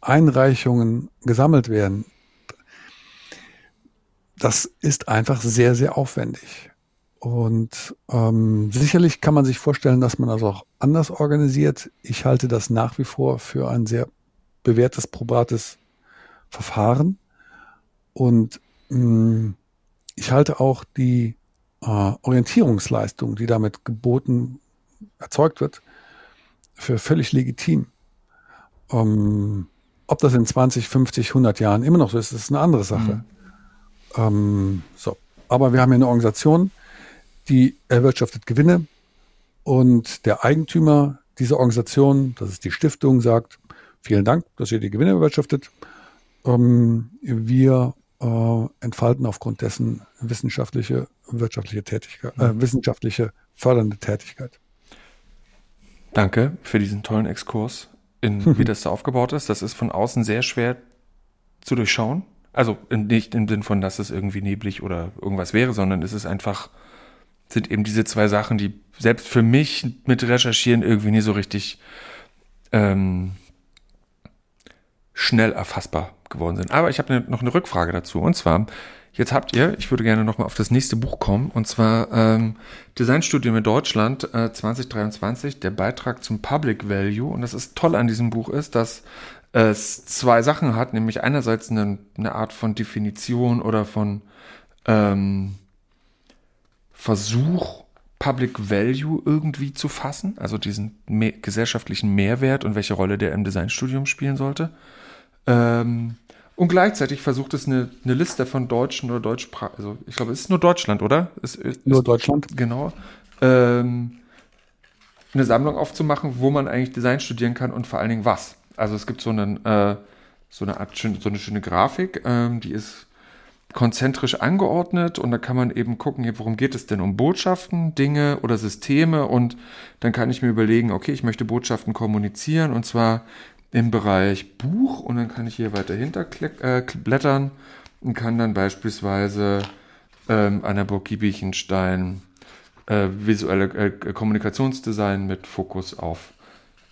Einreichungen gesammelt werden, das ist einfach sehr, sehr aufwendig. Und ähm, sicherlich kann man sich vorstellen, dass man das auch anders organisiert. Ich halte das nach wie vor für ein sehr bewährtes, probates Verfahren. Und mh, mm, ich halte auch die äh, Orientierungsleistung, die damit geboten, erzeugt wird, für völlig legitim. Ähm, ob das in 20, 50, 100 Jahren immer noch so ist, ist eine andere Sache. Mhm. Ähm, so. Aber wir haben hier eine Organisation, die erwirtschaftet Gewinne und der Eigentümer dieser Organisation, das ist die Stiftung, sagt, vielen Dank, dass ihr die Gewinne erwirtschaftet. Ähm, wir äh, entfalten aufgrund dessen wissenschaftliche, wirtschaftliche Tätigkeit, äh, wissenschaftliche fördernde Tätigkeit. Danke für diesen tollen Exkurs in, wie das da aufgebaut ist. Das ist von außen sehr schwer zu durchschauen. Also nicht im Sinn von, dass es irgendwie neblig oder irgendwas wäre, sondern es ist einfach, sind eben diese zwei Sachen, die selbst für mich mit Recherchieren irgendwie nie so richtig ähm, schnell erfassbar geworden sind. Aber ich habe ne, noch eine Rückfrage dazu. Und zwar, jetzt habt ihr, ich würde gerne nochmal auf das nächste Buch kommen, und zwar ähm, Designstudium in Deutschland äh, 2023, der Beitrag zum Public Value. Und das ist toll an diesem Buch ist, dass es zwei Sachen hat, nämlich einerseits eine, eine Art von Definition oder von ähm, Versuch, Public Value irgendwie zu fassen, also diesen mehr, gesellschaftlichen Mehrwert und welche Rolle der im Designstudium spielen sollte. Ähm, und gleichzeitig versucht es eine, eine Liste von deutschen oder deutschsprachigen, also ich glaube, es ist nur Deutschland, oder? Es ist, nur Deutschland. Genau. Ähm, eine Sammlung aufzumachen, wo man eigentlich Design studieren kann und vor allen Dingen was. Also es gibt so, einen, äh, so eine Art so eine schöne Grafik, ähm, die ist konzentrisch angeordnet und da kann man eben gucken, worum geht es denn? Um Botschaften, Dinge oder Systeme? Und dann kann ich mir überlegen, okay, ich möchte Botschaften kommunizieren und zwar im Bereich Buch und dann kann ich hier weiter hinter äh, blättern und kann dann beispielsweise ähm, der Burg Giebichenstein äh, visuelle äh, Kommunikationsdesign mit Fokus auf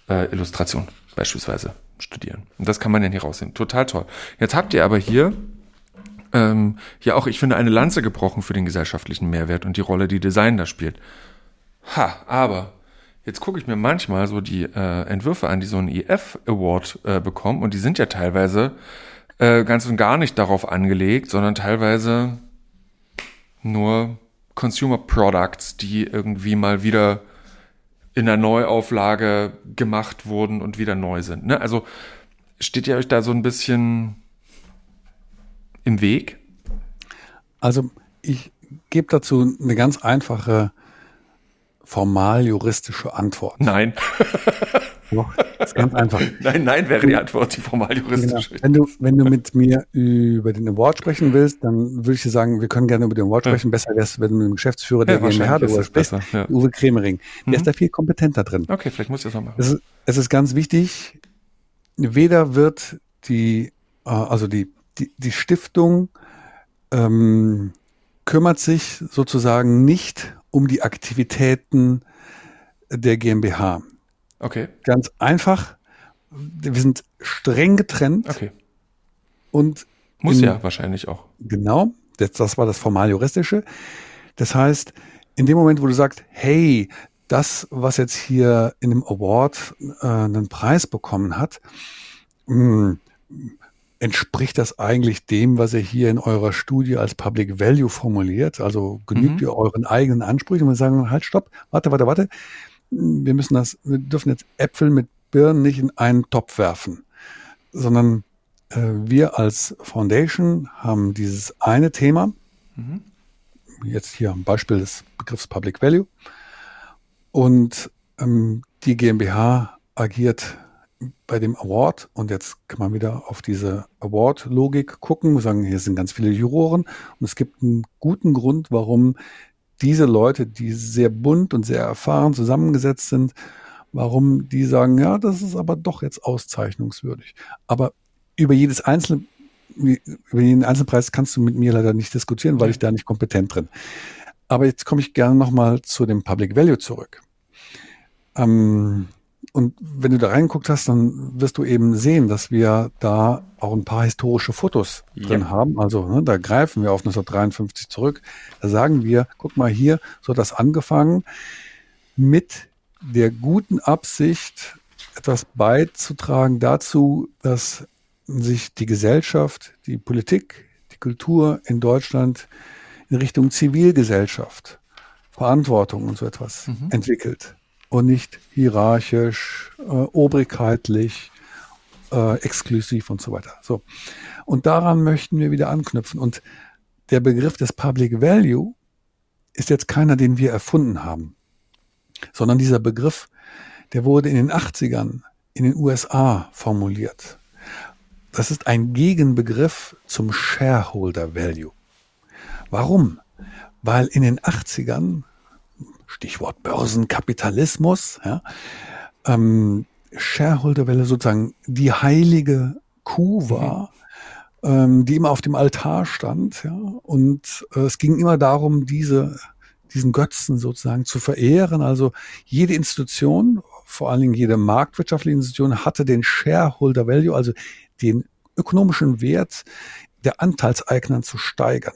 äh, Illustration beispielsweise studieren. Und das kann man dann hier rausnehmen. Total toll. Jetzt habt ihr aber hier ähm, ja auch, ich finde, eine Lanze gebrochen für den gesellschaftlichen Mehrwert und die Rolle, die Design da spielt. Ha, aber jetzt gucke ich mir manchmal so die äh, Entwürfe an, die so einen EF Award äh, bekommen und die sind ja teilweise äh, ganz und gar nicht darauf angelegt, sondern teilweise nur Consumer Products, die irgendwie mal wieder in der Neuauflage gemacht wurden und wieder neu sind. Ne? Also steht ihr euch da so ein bisschen im Weg? Also ich gebe dazu eine ganz einfache formal-juristische Antwort. Nein. Doch, ist ganz einfach. Nein, nein wäre die Antwort, die formal-juristische. Genau. Wenn, du, wenn du mit mir über den Award sprechen willst, dann würde ich dir sagen, wir können gerne über den Award sprechen. Ja. Besser wäre es, wenn du mit dem Geschäftsführer der ja, GmbH darüber sprichst, ja. Uwe Kremering. Der mhm. ist da viel kompetenter drin. Okay, vielleicht muss ich das mal machen. Es ist, es ist ganz wichtig, weder wird die, äh, also die, die, die Stiftung ähm, kümmert sich sozusagen nicht um die Aktivitäten der GmbH. Okay. Ganz einfach. Wir sind streng getrennt. Okay. Und muss in, ja wahrscheinlich auch. Genau. Das, das war das formal-juristische. Das heißt, in dem Moment, wo du sagst, hey, das, was jetzt hier in dem Award äh, einen Preis bekommen hat, mh, hm, entspricht das eigentlich dem, was ihr hier in eurer Studie als Public Value formuliert? Also genügt mhm. ihr euren eigenen Ansprüchen und sagen, halt, stopp, warte, warte, warte. Wir müssen das, wir dürfen jetzt Äpfel mit Birnen nicht in einen Topf werfen, sondern äh, wir als Foundation haben dieses eine Thema, mhm. jetzt hier am Beispiel des Begriffs Public Value, und ähm, die GmbH agiert bei dem Award, und jetzt kann man wieder auf diese Award-Logik gucken, sagen, hier sind ganz viele Juroren. Und es gibt einen guten Grund, warum diese Leute, die sehr bunt und sehr erfahren zusammengesetzt sind, warum die sagen, ja, das ist aber doch jetzt auszeichnungswürdig. Aber über jedes einzelne, über jeden Einzelpreis kannst du mit mir leider nicht diskutieren, weil ich da nicht kompetent drin. Aber jetzt komme ich gerne nochmal zu dem Public Value zurück. Ähm, und wenn du da reingeguckt hast, dann wirst du eben sehen, dass wir da auch ein paar historische Fotos ja. drin haben. Also ne, da greifen wir auf 1953 zurück. Da sagen wir, guck mal hier, so hat das angefangen mit der guten Absicht, etwas beizutragen dazu, dass sich die Gesellschaft, die Politik, die Kultur in Deutschland in Richtung Zivilgesellschaft, Verantwortung und so etwas mhm. entwickelt und nicht hierarchisch, äh, obrigkeitlich, äh, exklusiv und so weiter. So. Und daran möchten wir wieder anknüpfen. Und der Begriff des Public Value ist jetzt keiner, den wir erfunden haben, sondern dieser Begriff, der wurde in den 80ern in den USA formuliert. Das ist ein Gegenbegriff zum Shareholder Value. Warum? Weil in den 80ern Stichwort Börsenkapitalismus, ja, ähm, Shareholderwelle sozusagen die heilige Kuh war, mhm. ähm, die immer auf dem Altar stand, ja, und äh, es ging immer darum, diese diesen Götzen sozusagen zu verehren. Also jede Institution, vor allen Dingen jede marktwirtschaftliche Institution, hatte den Shareholder Value, also den ökonomischen Wert der Anteilseignern zu steigern.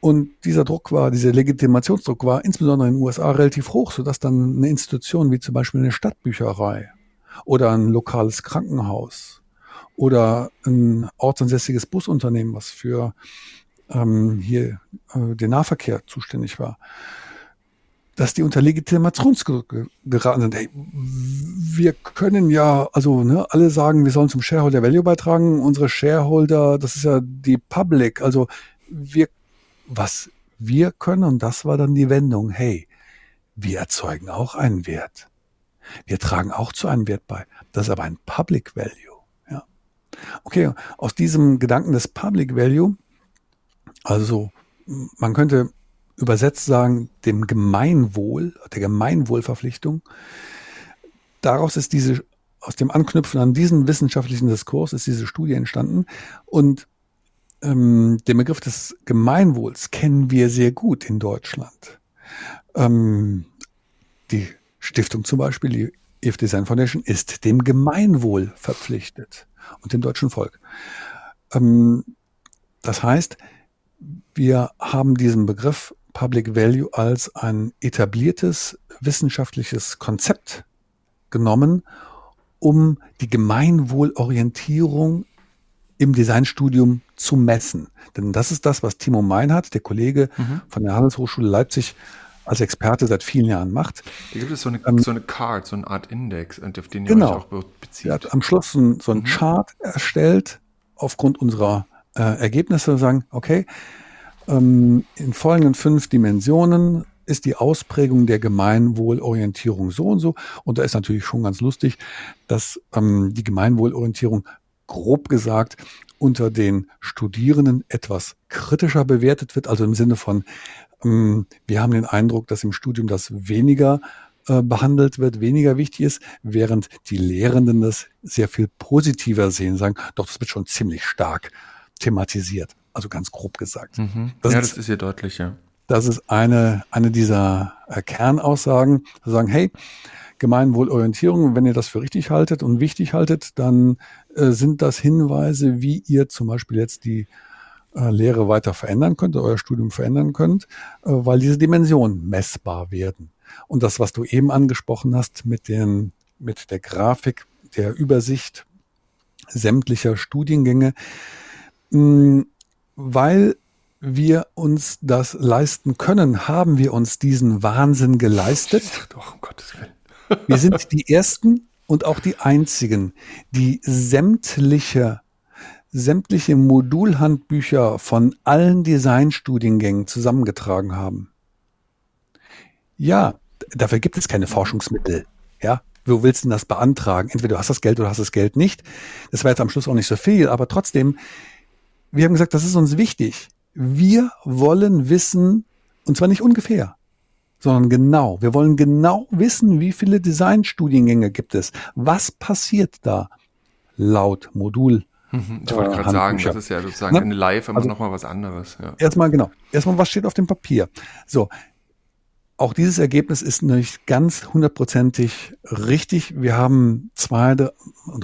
Und dieser Druck war, dieser Legitimationsdruck war insbesondere in den USA relativ hoch, sodass dann eine Institution wie zum Beispiel eine Stadtbücherei oder ein lokales Krankenhaus oder ein ortsansässiges Busunternehmen, was für ähm, hier äh, den Nahverkehr zuständig war, dass die unter Legitimationsdruck geraten sind. Hey, wir können ja, also ne, alle sagen, wir sollen zum Shareholder Value beitragen. Unsere Shareholder, das ist ja die Public. Also wir, was wir können, und das war dann die Wendung, hey, wir erzeugen auch einen Wert. Wir tragen auch zu einem Wert bei. Das ist aber ein Public Value. Ja. Okay, aus diesem Gedanken des Public Value, also man könnte übersetzt sagen, dem Gemeinwohl, der Gemeinwohlverpflichtung. Daraus ist diese, aus dem Anknüpfen an diesen wissenschaftlichen Diskurs ist diese Studie entstanden. Und ähm, den Begriff des Gemeinwohls kennen wir sehr gut in Deutschland. Ähm, die Stiftung zum Beispiel, die If Design Foundation, ist dem Gemeinwohl verpflichtet und dem deutschen Volk. Ähm, das heißt, wir haben diesen Begriff Public Value als ein etabliertes wissenschaftliches Konzept genommen, um die Gemeinwohlorientierung im Designstudium zu messen. Denn das ist das, was Timo Meinhardt, der Kollege mhm. von der Handelshochschule Leipzig, als Experte seit vielen Jahren macht. Da gibt es so eine, ähm, so eine Card, so eine Art Index, auf den ihr genau. euch auch bezieht. Er hat am Schluss so, ein, so einen mhm. Chart erstellt, aufgrund unserer äh, Ergebnisse, sagen, okay, ähm, in folgenden fünf Dimensionen ist die Ausprägung der Gemeinwohlorientierung so und so. Und da ist natürlich schon ganz lustig, dass ähm, die Gemeinwohlorientierung grob gesagt unter den Studierenden etwas kritischer bewertet wird, also im Sinne von, ähm, wir haben den Eindruck, dass im Studium das weniger äh, behandelt wird, weniger wichtig ist, während die Lehrenden das sehr viel positiver sehen, sagen, doch, das wird schon ziemlich stark thematisiert. Also ganz grob gesagt. Mhm. Das ja, ist, das ist hier deutlich, ja. Das ist eine, eine dieser äh, Kernaussagen, zu sagen, hey, Gemeinwohlorientierung, wenn ihr das für richtig haltet und wichtig haltet, dann äh, sind das Hinweise, wie ihr zum Beispiel jetzt die äh, Lehre weiter verändern könnt, euer Studium verändern könnt, äh, weil diese Dimensionen messbar werden. Und das, was du eben angesprochen hast mit den, mit der Grafik, der Übersicht sämtlicher Studiengänge, mh, weil wir uns das leisten können, haben wir uns diesen Wahnsinn geleistet. Doch, um Gottes Willen. Wir sind die Ersten und auch die Einzigen, die sämtliche, sämtliche Modulhandbücher von allen Designstudiengängen zusammengetragen haben. Ja, dafür gibt es keine Forschungsmittel. Ja, wo willst du denn das beantragen? Entweder du hast das Geld oder hast das Geld nicht. Das war jetzt am Schluss auch nicht so viel, aber trotzdem, wir haben gesagt, das ist uns wichtig. Wir wollen wissen, und zwar nicht ungefähr, sondern genau. Wir wollen genau wissen, wie viele Designstudiengänge gibt es. Was passiert da laut Modul? Mhm, ich wollte gerade sagen, das ist ja sozusagen Na, eine Live immer also, nochmal was anderes. Ja. Erstmal genau. Erstmal, was steht auf dem Papier? So, auch dieses Ergebnis ist nicht ganz hundertprozentig richtig. Wir haben zwei oder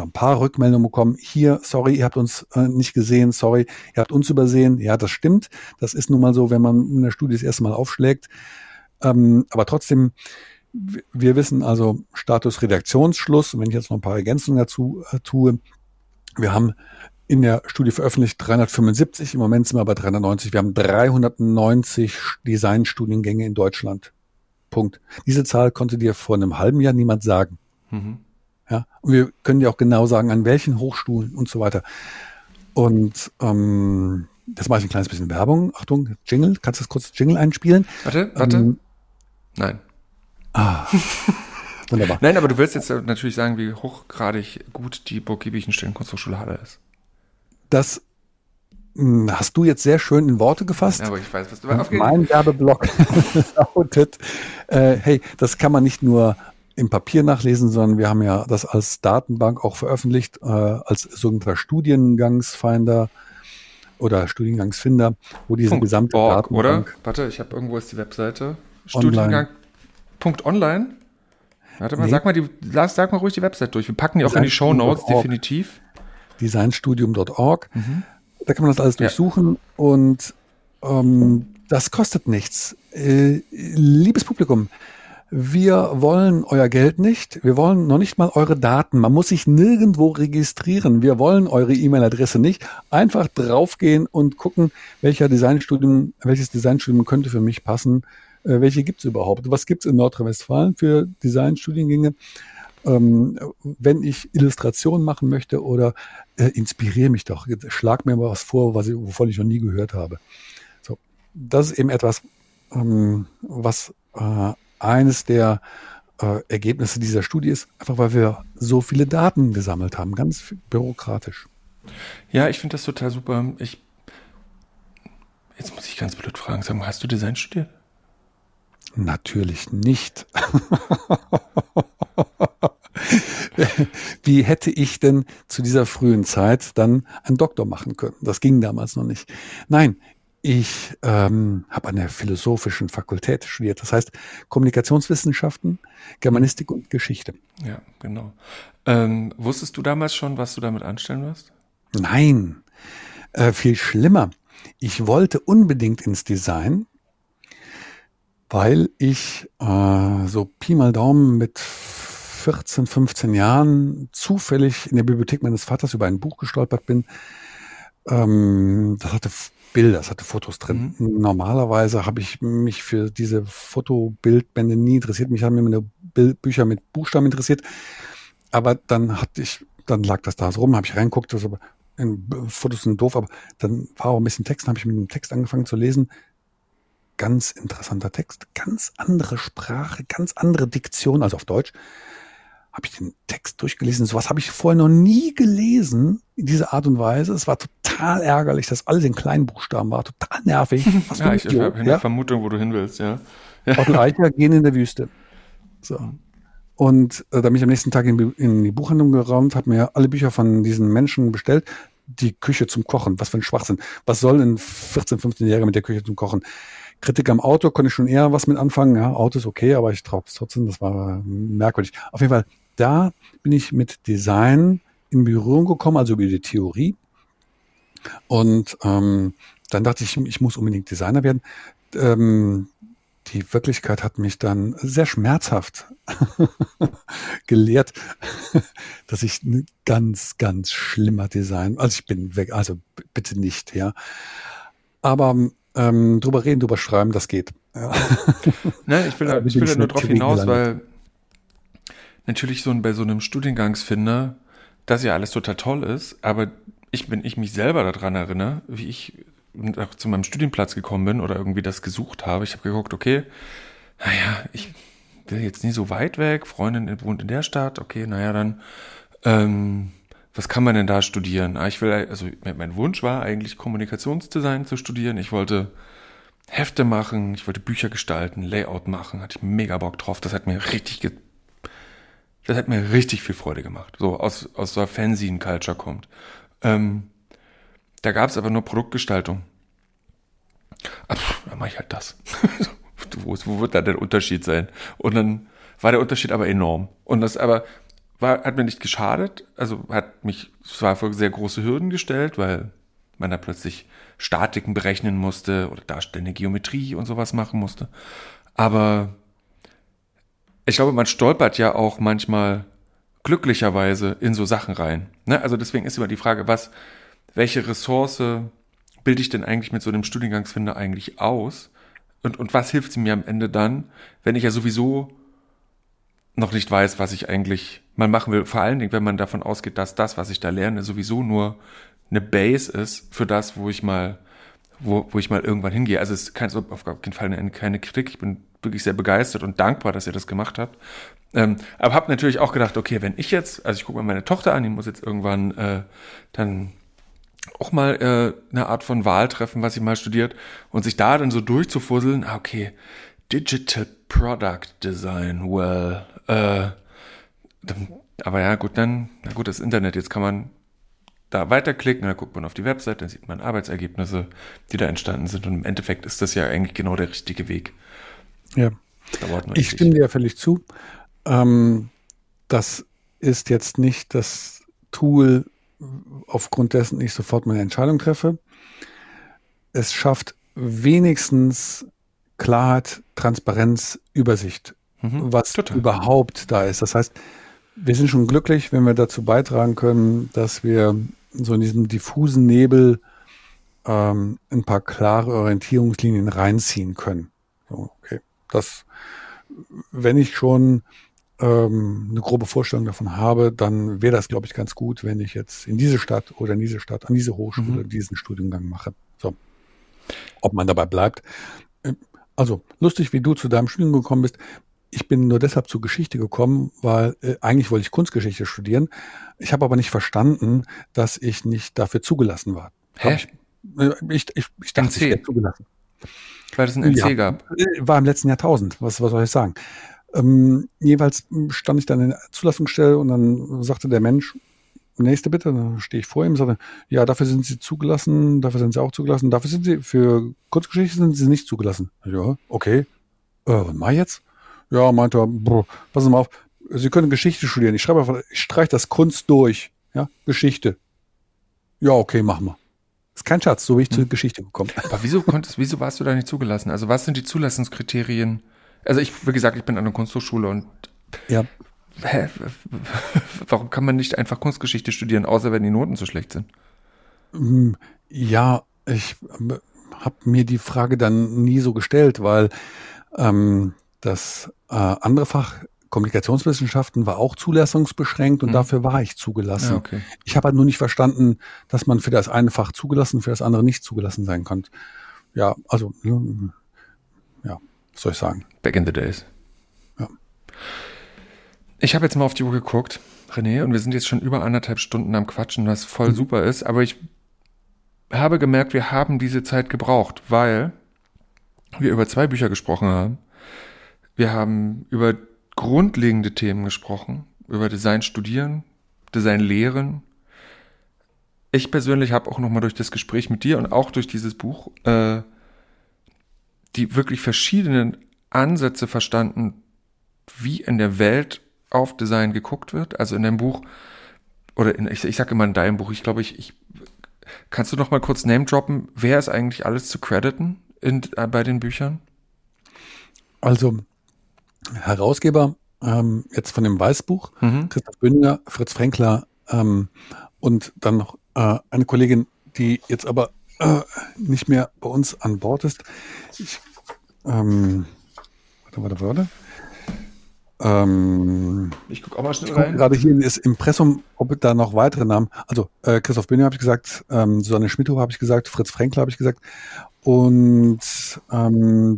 ein paar Rückmeldungen bekommen. Hier, sorry, ihr habt uns äh, nicht gesehen, sorry, ihr habt uns übersehen. Ja, das stimmt. Das ist nun mal so, wenn man in der Studie das erste Mal aufschlägt. Ähm, aber trotzdem, wir wissen also Status Redaktionsschluss. Und wenn ich jetzt noch ein paar Ergänzungen dazu äh, tue, wir haben in der Studie veröffentlicht 375, im Moment sind wir bei 390. Wir haben 390 Designstudiengänge in Deutschland. Punkt. Diese Zahl konnte dir vor einem halben Jahr niemand sagen. Mhm. Ja, und wir können dir auch genau sagen, an welchen Hochschulen und so weiter. Und ähm, das mache ich ein kleines bisschen Werbung. Achtung, Jingle. Kannst du das kurz Jingle einspielen? Warte, warte. Ähm, Nein. Ah. Wunderbar. Nein, aber du willst jetzt natürlich sagen, wie hochgradig gut die Burg Giebichenstein Kunsthochschule Halle ist. Das hm, hast du jetzt sehr schön in Worte gefasst. Ja, aber ich weiß, was du meinst. Mein Werbeblock lautet, äh, hey, das kann man nicht nur im Papier nachlesen, sondern wir haben ja das als Datenbank auch veröffentlicht, äh, als sogenannter Studiengangsfinder oder Studiengangsfinder, wo diese Punkt gesamte Org, Datenbank... Oder? Warte, ich habe irgendwo ist die Webseite. Studiengang. Punkt online. Warte mal, nee. sag mal die, sag mal ruhig die Website durch. Wir packen die auch in die Show Notes, definitiv. designstudium.org. Mhm. Da kann man das alles durchsuchen ja. und ähm, das kostet nichts. Äh, liebes Publikum, wir wollen euer Geld nicht. Wir wollen noch nicht mal eure Daten. Man muss sich nirgendwo registrieren. Wir wollen eure E-Mail-Adresse nicht. Einfach draufgehen und gucken, welcher Designstudium, welches Designstudium könnte für mich passen. Äh, welche gibt es überhaupt? Was gibt es in Nordrhein-Westfalen für Designstudiengänge? Ähm, wenn ich Illustrationen machen möchte oder äh, inspiriere mich doch, schlag mir mal was vor, was ich, wovon ich noch nie gehört habe. So, das ist eben etwas, ähm, was äh, eines der äh, Ergebnisse dieser Studie ist, einfach weil wir so viele Daten gesammelt haben, ganz bürokratisch. Ja, ich finde das total super. Ich jetzt muss ich ganz blöd fragen, sag mal, hast du Design studiert? Natürlich nicht. Wie hätte ich denn zu dieser frühen Zeit dann einen Doktor machen können? Das ging damals noch nicht. Nein, ich ähm, habe an der philosophischen Fakultät studiert, das heißt Kommunikationswissenschaften, Germanistik und Geschichte. Ja, genau. Ähm, wusstest du damals schon, was du damit anstellen wirst? Nein, äh, viel schlimmer. Ich wollte unbedingt ins Design, weil ich äh, so Pi mal Daumen mit 14, 15 Jahren zufällig in der Bibliothek meines Vaters über ein Buch gestolpert bin. Ähm, das hatte Bilder, es hatte Fotos drin. Mhm. Normalerweise habe ich mich für diese Fotobildbände nie interessiert. Mich haben immer Bild Bücher mit Buchstaben interessiert. Aber dann hatte ich, dann lag das da so rum, habe ich reinguckt, das aber in, Fotos sind doof, aber dann war auch ein bisschen Text, habe ich mit dem Text angefangen zu lesen. Ganz interessanter Text, ganz andere Sprache, ganz andere Diktion, also auf Deutsch habe ich den Text durchgelesen. Sowas habe ich vorher noch nie gelesen in dieser Art und Weise. Es war total ärgerlich, dass alles in kleinen Buchstaben war. Total nervig. Was ja, ich habe eine ja? Vermutung, wo du hin willst, ja. ja. Otto Eicher gehen in der Wüste. So. Und äh, da bin ich am nächsten Tag in, in die Buchhandlung geräumt, habe mir alle Bücher von diesen Menschen bestellt. Die Küche zum Kochen, was für ein Schwachsinn. Was soll ein 14-, 15-Jähriger mit der Küche zum Kochen? Kritik am Auto konnte ich schon eher was mit anfangen. Ja, Auto ist okay, aber ich traue es trotzdem. Das war merkwürdig. Auf jeden Fall da bin ich mit Design in Berührung gekommen, also über die Theorie. Und ähm, dann dachte ich, ich muss unbedingt Designer werden. Ähm, die Wirklichkeit hat mich dann sehr schmerzhaft gelehrt, dass ich ein ganz, ganz schlimmer Design, also ich bin weg, also bitte nicht, ja. Aber ähm, drüber reden, drüber schreiben, das geht. Ja. Nein, ich will, da, ich will da nur drauf hinaus, weil natürlich so bei so einem Studiengangsfinder, dass ja alles total toll ist, aber ich, wenn ich mich selber daran erinnere, wie ich zu meinem Studienplatz gekommen bin oder irgendwie das gesucht habe, ich habe geguckt, okay, naja, ich will jetzt nie so weit weg, Freundin wohnt in der Stadt, okay, naja, dann, ähm, was kann man denn da studieren? Ah, ich will, also mein Wunsch war eigentlich Kommunikationsdesign zu studieren. Ich wollte Hefte machen, ich wollte Bücher gestalten, Layout machen, hatte ich mega Bock drauf. Das hat mir richtig das hat mir richtig viel Freude gemacht. So aus, aus der Fanzine-Culture kommt. Ähm, da gab es aber nur Produktgestaltung. Ach, dann mache ich halt das. wo, wo wird da der Unterschied sein? Und dann war der Unterschied aber enorm. Und das aber war, hat mir nicht geschadet. Also hat mich zwar vor sehr große Hürden gestellt, weil man da plötzlich Statiken berechnen musste oder darstellende Geometrie und sowas machen musste. Aber ich glaube, man stolpert ja auch manchmal glücklicherweise in so Sachen rein. Ne? Also deswegen ist immer die Frage, was, welche Ressource bilde ich denn eigentlich mit so einem Studiengangsfinder eigentlich aus? Und, und was hilft sie mir am Ende dann, wenn ich ja sowieso noch nicht weiß, was ich eigentlich mal machen will? Vor allen Dingen, wenn man davon ausgeht, dass das, was ich da lerne, sowieso nur eine Base ist für das, wo ich mal, wo, wo ich mal irgendwann hingehe. Also es ist kein, auf keinen Fall eine, keine Kritik. Ich bin wirklich sehr begeistert und dankbar, dass ihr das gemacht habt. Ähm, aber habe natürlich auch gedacht, okay, wenn ich jetzt, also ich gucke mir meine Tochter an, die muss jetzt irgendwann äh, dann auch mal äh, eine Art von Wahl treffen, was sie mal studiert und sich da dann so durchzufusseln, ah, okay, Digital Product Design, well, äh, aber ja, gut, dann, na gut, das Internet, jetzt kann man da weiterklicken, dann guckt man auf die Website, dann sieht man Arbeitsergebnisse, die da entstanden sind und im Endeffekt ist das ja eigentlich genau der richtige Weg. Ja. Ich stimme dir ja völlig zu. Ähm, das ist jetzt nicht das Tool, aufgrund dessen ich sofort meine Entscheidung treffe. Es schafft wenigstens Klarheit, Transparenz, Übersicht, mhm, was total. überhaupt da ist. Das heißt, wir sind schon glücklich, wenn wir dazu beitragen können, dass wir so in diesem diffusen Nebel ähm, ein paar klare Orientierungslinien reinziehen können. So, okay, das, wenn ich schon ähm, eine grobe Vorstellung davon habe, dann wäre das, glaube ich, ganz gut, wenn ich jetzt in diese Stadt oder in diese Stadt, an diese Hochschule mhm. diesen Studiengang mache. So, ob man dabei bleibt. Also lustig, wie du zu deinem Studium gekommen bist. Ich bin nur deshalb zur Geschichte gekommen, weil äh, eigentlich wollte ich Kunstgeschichte studieren. Ich habe aber nicht verstanden, dass ich nicht dafür zugelassen war. Hä? Ich, äh, ich, ich, ich dachte, NC. ich wäre zugelassen. Weil es ein NC ja, gab. Äh, war im letzten Jahrtausend. Was, was soll ich sagen? Ähm, jeweils stand ich dann in der Zulassungsstelle und dann sagte der Mensch, nächste bitte, dann stehe ich vor ihm und sagte, ja, dafür sind Sie zugelassen, dafür sind Sie auch zugelassen, dafür sind Sie, für Kurzgeschichte sind Sie nicht zugelassen. Ja, okay. Äh, was mach ich jetzt? Ja, meinte er, brr, passen Sie mal auf, Sie können Geschichte studieren. Ich schreibe einfach, ich streiche das Kunst durch. Ja, Geschichte. Ja, okay, machen wir. Ist kein Schatz, so bin ich hm. zur Geschichte gekommen. Aber wieso konntest, wieso warst du da nicht zugelassen? Also was sind die Zulassungskriterien? Also ich, wie gesagt, ich bin an der Kunsthochschule und ja. Hä? Warum kann man nicht einfach Kunstgeschichte studieren, außer wenn die Noten so schlecht sind? Hm, ja, ich habe mir die Frage dann nie so gestellt, weil ähm, das äh, andere Fach Kommunikationswissenschaften war auch zulassungsbeschränkt und mhm. dafür war ich zugelassen. Ja, okay. Ich habe halt nur nicht verstanden, dass man für das eine Fach zugelassen, für das andere nicht zugelassen sein kann. Ja, also, ja, was soll ich sagen? Back in the days. Ja. Ich habe jetzt mal auf die Uhr geguckt, René, und wir sind jetzt schon über anderthalb Stunden am Quatschen, was voll mhm. super ist, aber ich habe gemerkt, wir haben diese Zeit gebraucht, weil wir über zwei Bücher gesprochen haben. Wir haben über grundlegende Themen gesprochen, über Design studieren, Design lehren. Ich persönlich habe auch nochmal durch das Gespräch mit dir und auch durch dieses Buch äh, die wirklich verschiedenen Ansätze verstanden, wie in der Welt auf Design geguckt wird. Also in deinem Buch, oder in, ich, ich sage immer in deinem Buch, ich glaube, ich, ich kannst du noch mal kurz Name droppen, wer ist eigentlich alles zu crediten in, äh, bei den Büchern? Also Herausgeber ähm, jetzt von dem Weißbuch, mhm. Christoph Bündner, Fritz Fränkler ähm, und dann noch äh, eine Kollegin, die jetzt aber äh, nicht mehr bei uns an Bord ist. Ich, ähm, warte, warte, warte. Ähm, ich gucke auch mal schnell rein. Gerade hier ist Impressum, ob da noch weitere Namen. Also äh, Christoph Bündner habe ich gesagt, ähm, Susanne Schmidthofer habe ich gesagt, Fritz Fränkler habe ich gesagt und ähm,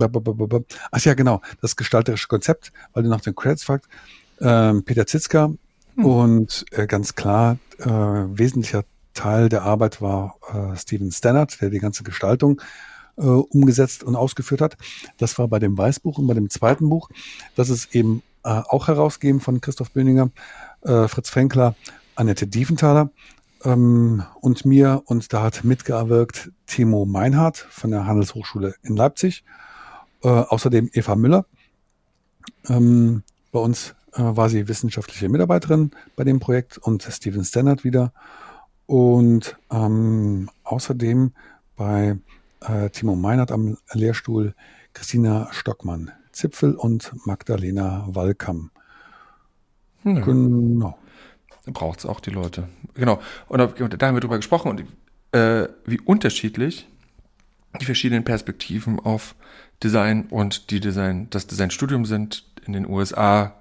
ach ja, genau, das gestalterische Konzept, weil du nach den Credits fragst. Ähm, Peter Zitzka hm. und äh, ganz klar, äh, wesentlicher Teil der Arbeit war äh, Steven Stannard, der die ganze Gestaltung äh, umgesetzt und ausgeführt hat. Das war bei dem Weißbuch und bei dem zweiten Buch. Das ist eben äh, auch herausgegeben von Christoph Böninger, äh, Fritz Fränkler, Annette Diefenthaler ähm, und mir. Und da hat mitgewirkt Timo Meinhardt von der Handelshochschule in Leipzig. Äh, außerdem Eva Müller. Ähm, bei uns äh, war sie wissenschaftliche Mitarbeiterin bei dem Projekt und Steven Stannard wieder. Und ähm, außerdem bei äh, Timo Meinhardt am Lehrstuhl Christina Stockmann-Zipfel und Magdalena Wallkamm. Hm. Genau braucht es auch die Leute. Genau. Und da, haben wir drüber gesprochen und äh, wie unterschiedlich die verschiedenen Perspektiven auf Design und die Design, das Designstudium sind. In den USA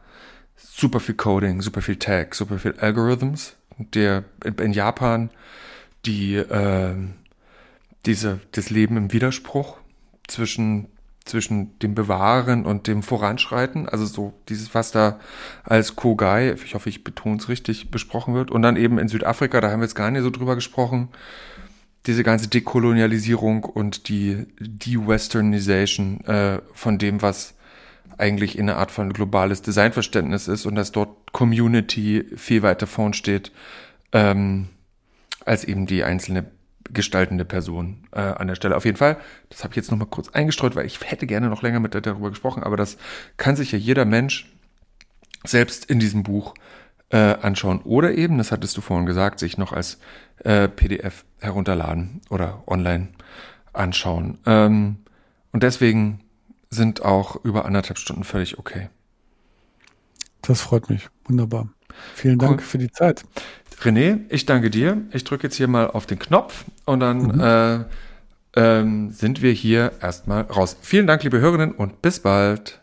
super viel Coding, super viel Tag, super viel Algorithms. Der in Japan die äh, diese das Leben im Widerspruch zwischen zwischen dem Bewahren und dem Voranschreiten, also so dieses, was da als Kogai, ich hoffe, ich betone es richtig, besprochen wird. Und dann eben in Südafrika, da haben wir jetzt gar nicht so drüber gesprochen, diese ganze Dekolonialisierung und die De-Westernization äh, von dem, was eigentlich in einer Art von globales Designverständnis ist und dass dort Community viel weiter vorn steht, ähm, als eben die einzelne gestaltende Person äh, an der Stelle. Auf jeden Fall, das habe ich jetzt nochmal kurz eingestreut, weil ich hätte gerne noch länger mit dir darüber gesprochen, aber das kann sich ja jeder Mensch selbst in diesem Buch äh, anschauen oder eben, das hattest du vorhin gesagt, sich noch als äh, PDF herunterladen oder online anschauen. Ähm, und deswegen sind auch über anderthalb Stunden völlig okay. Das freut mich. Wunderbar. Vielen Dank cool. für die Zeit. René, ich danke dir. Ich drücke jetzt hier mal auf den Knopf und dann mhm. äh, ähm, sind wir hier erstmal raus. Vielen Dank, liebe Hörerinnen, und bis bald.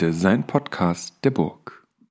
Hurra, hurra! Ein Design-Podcast der Burg.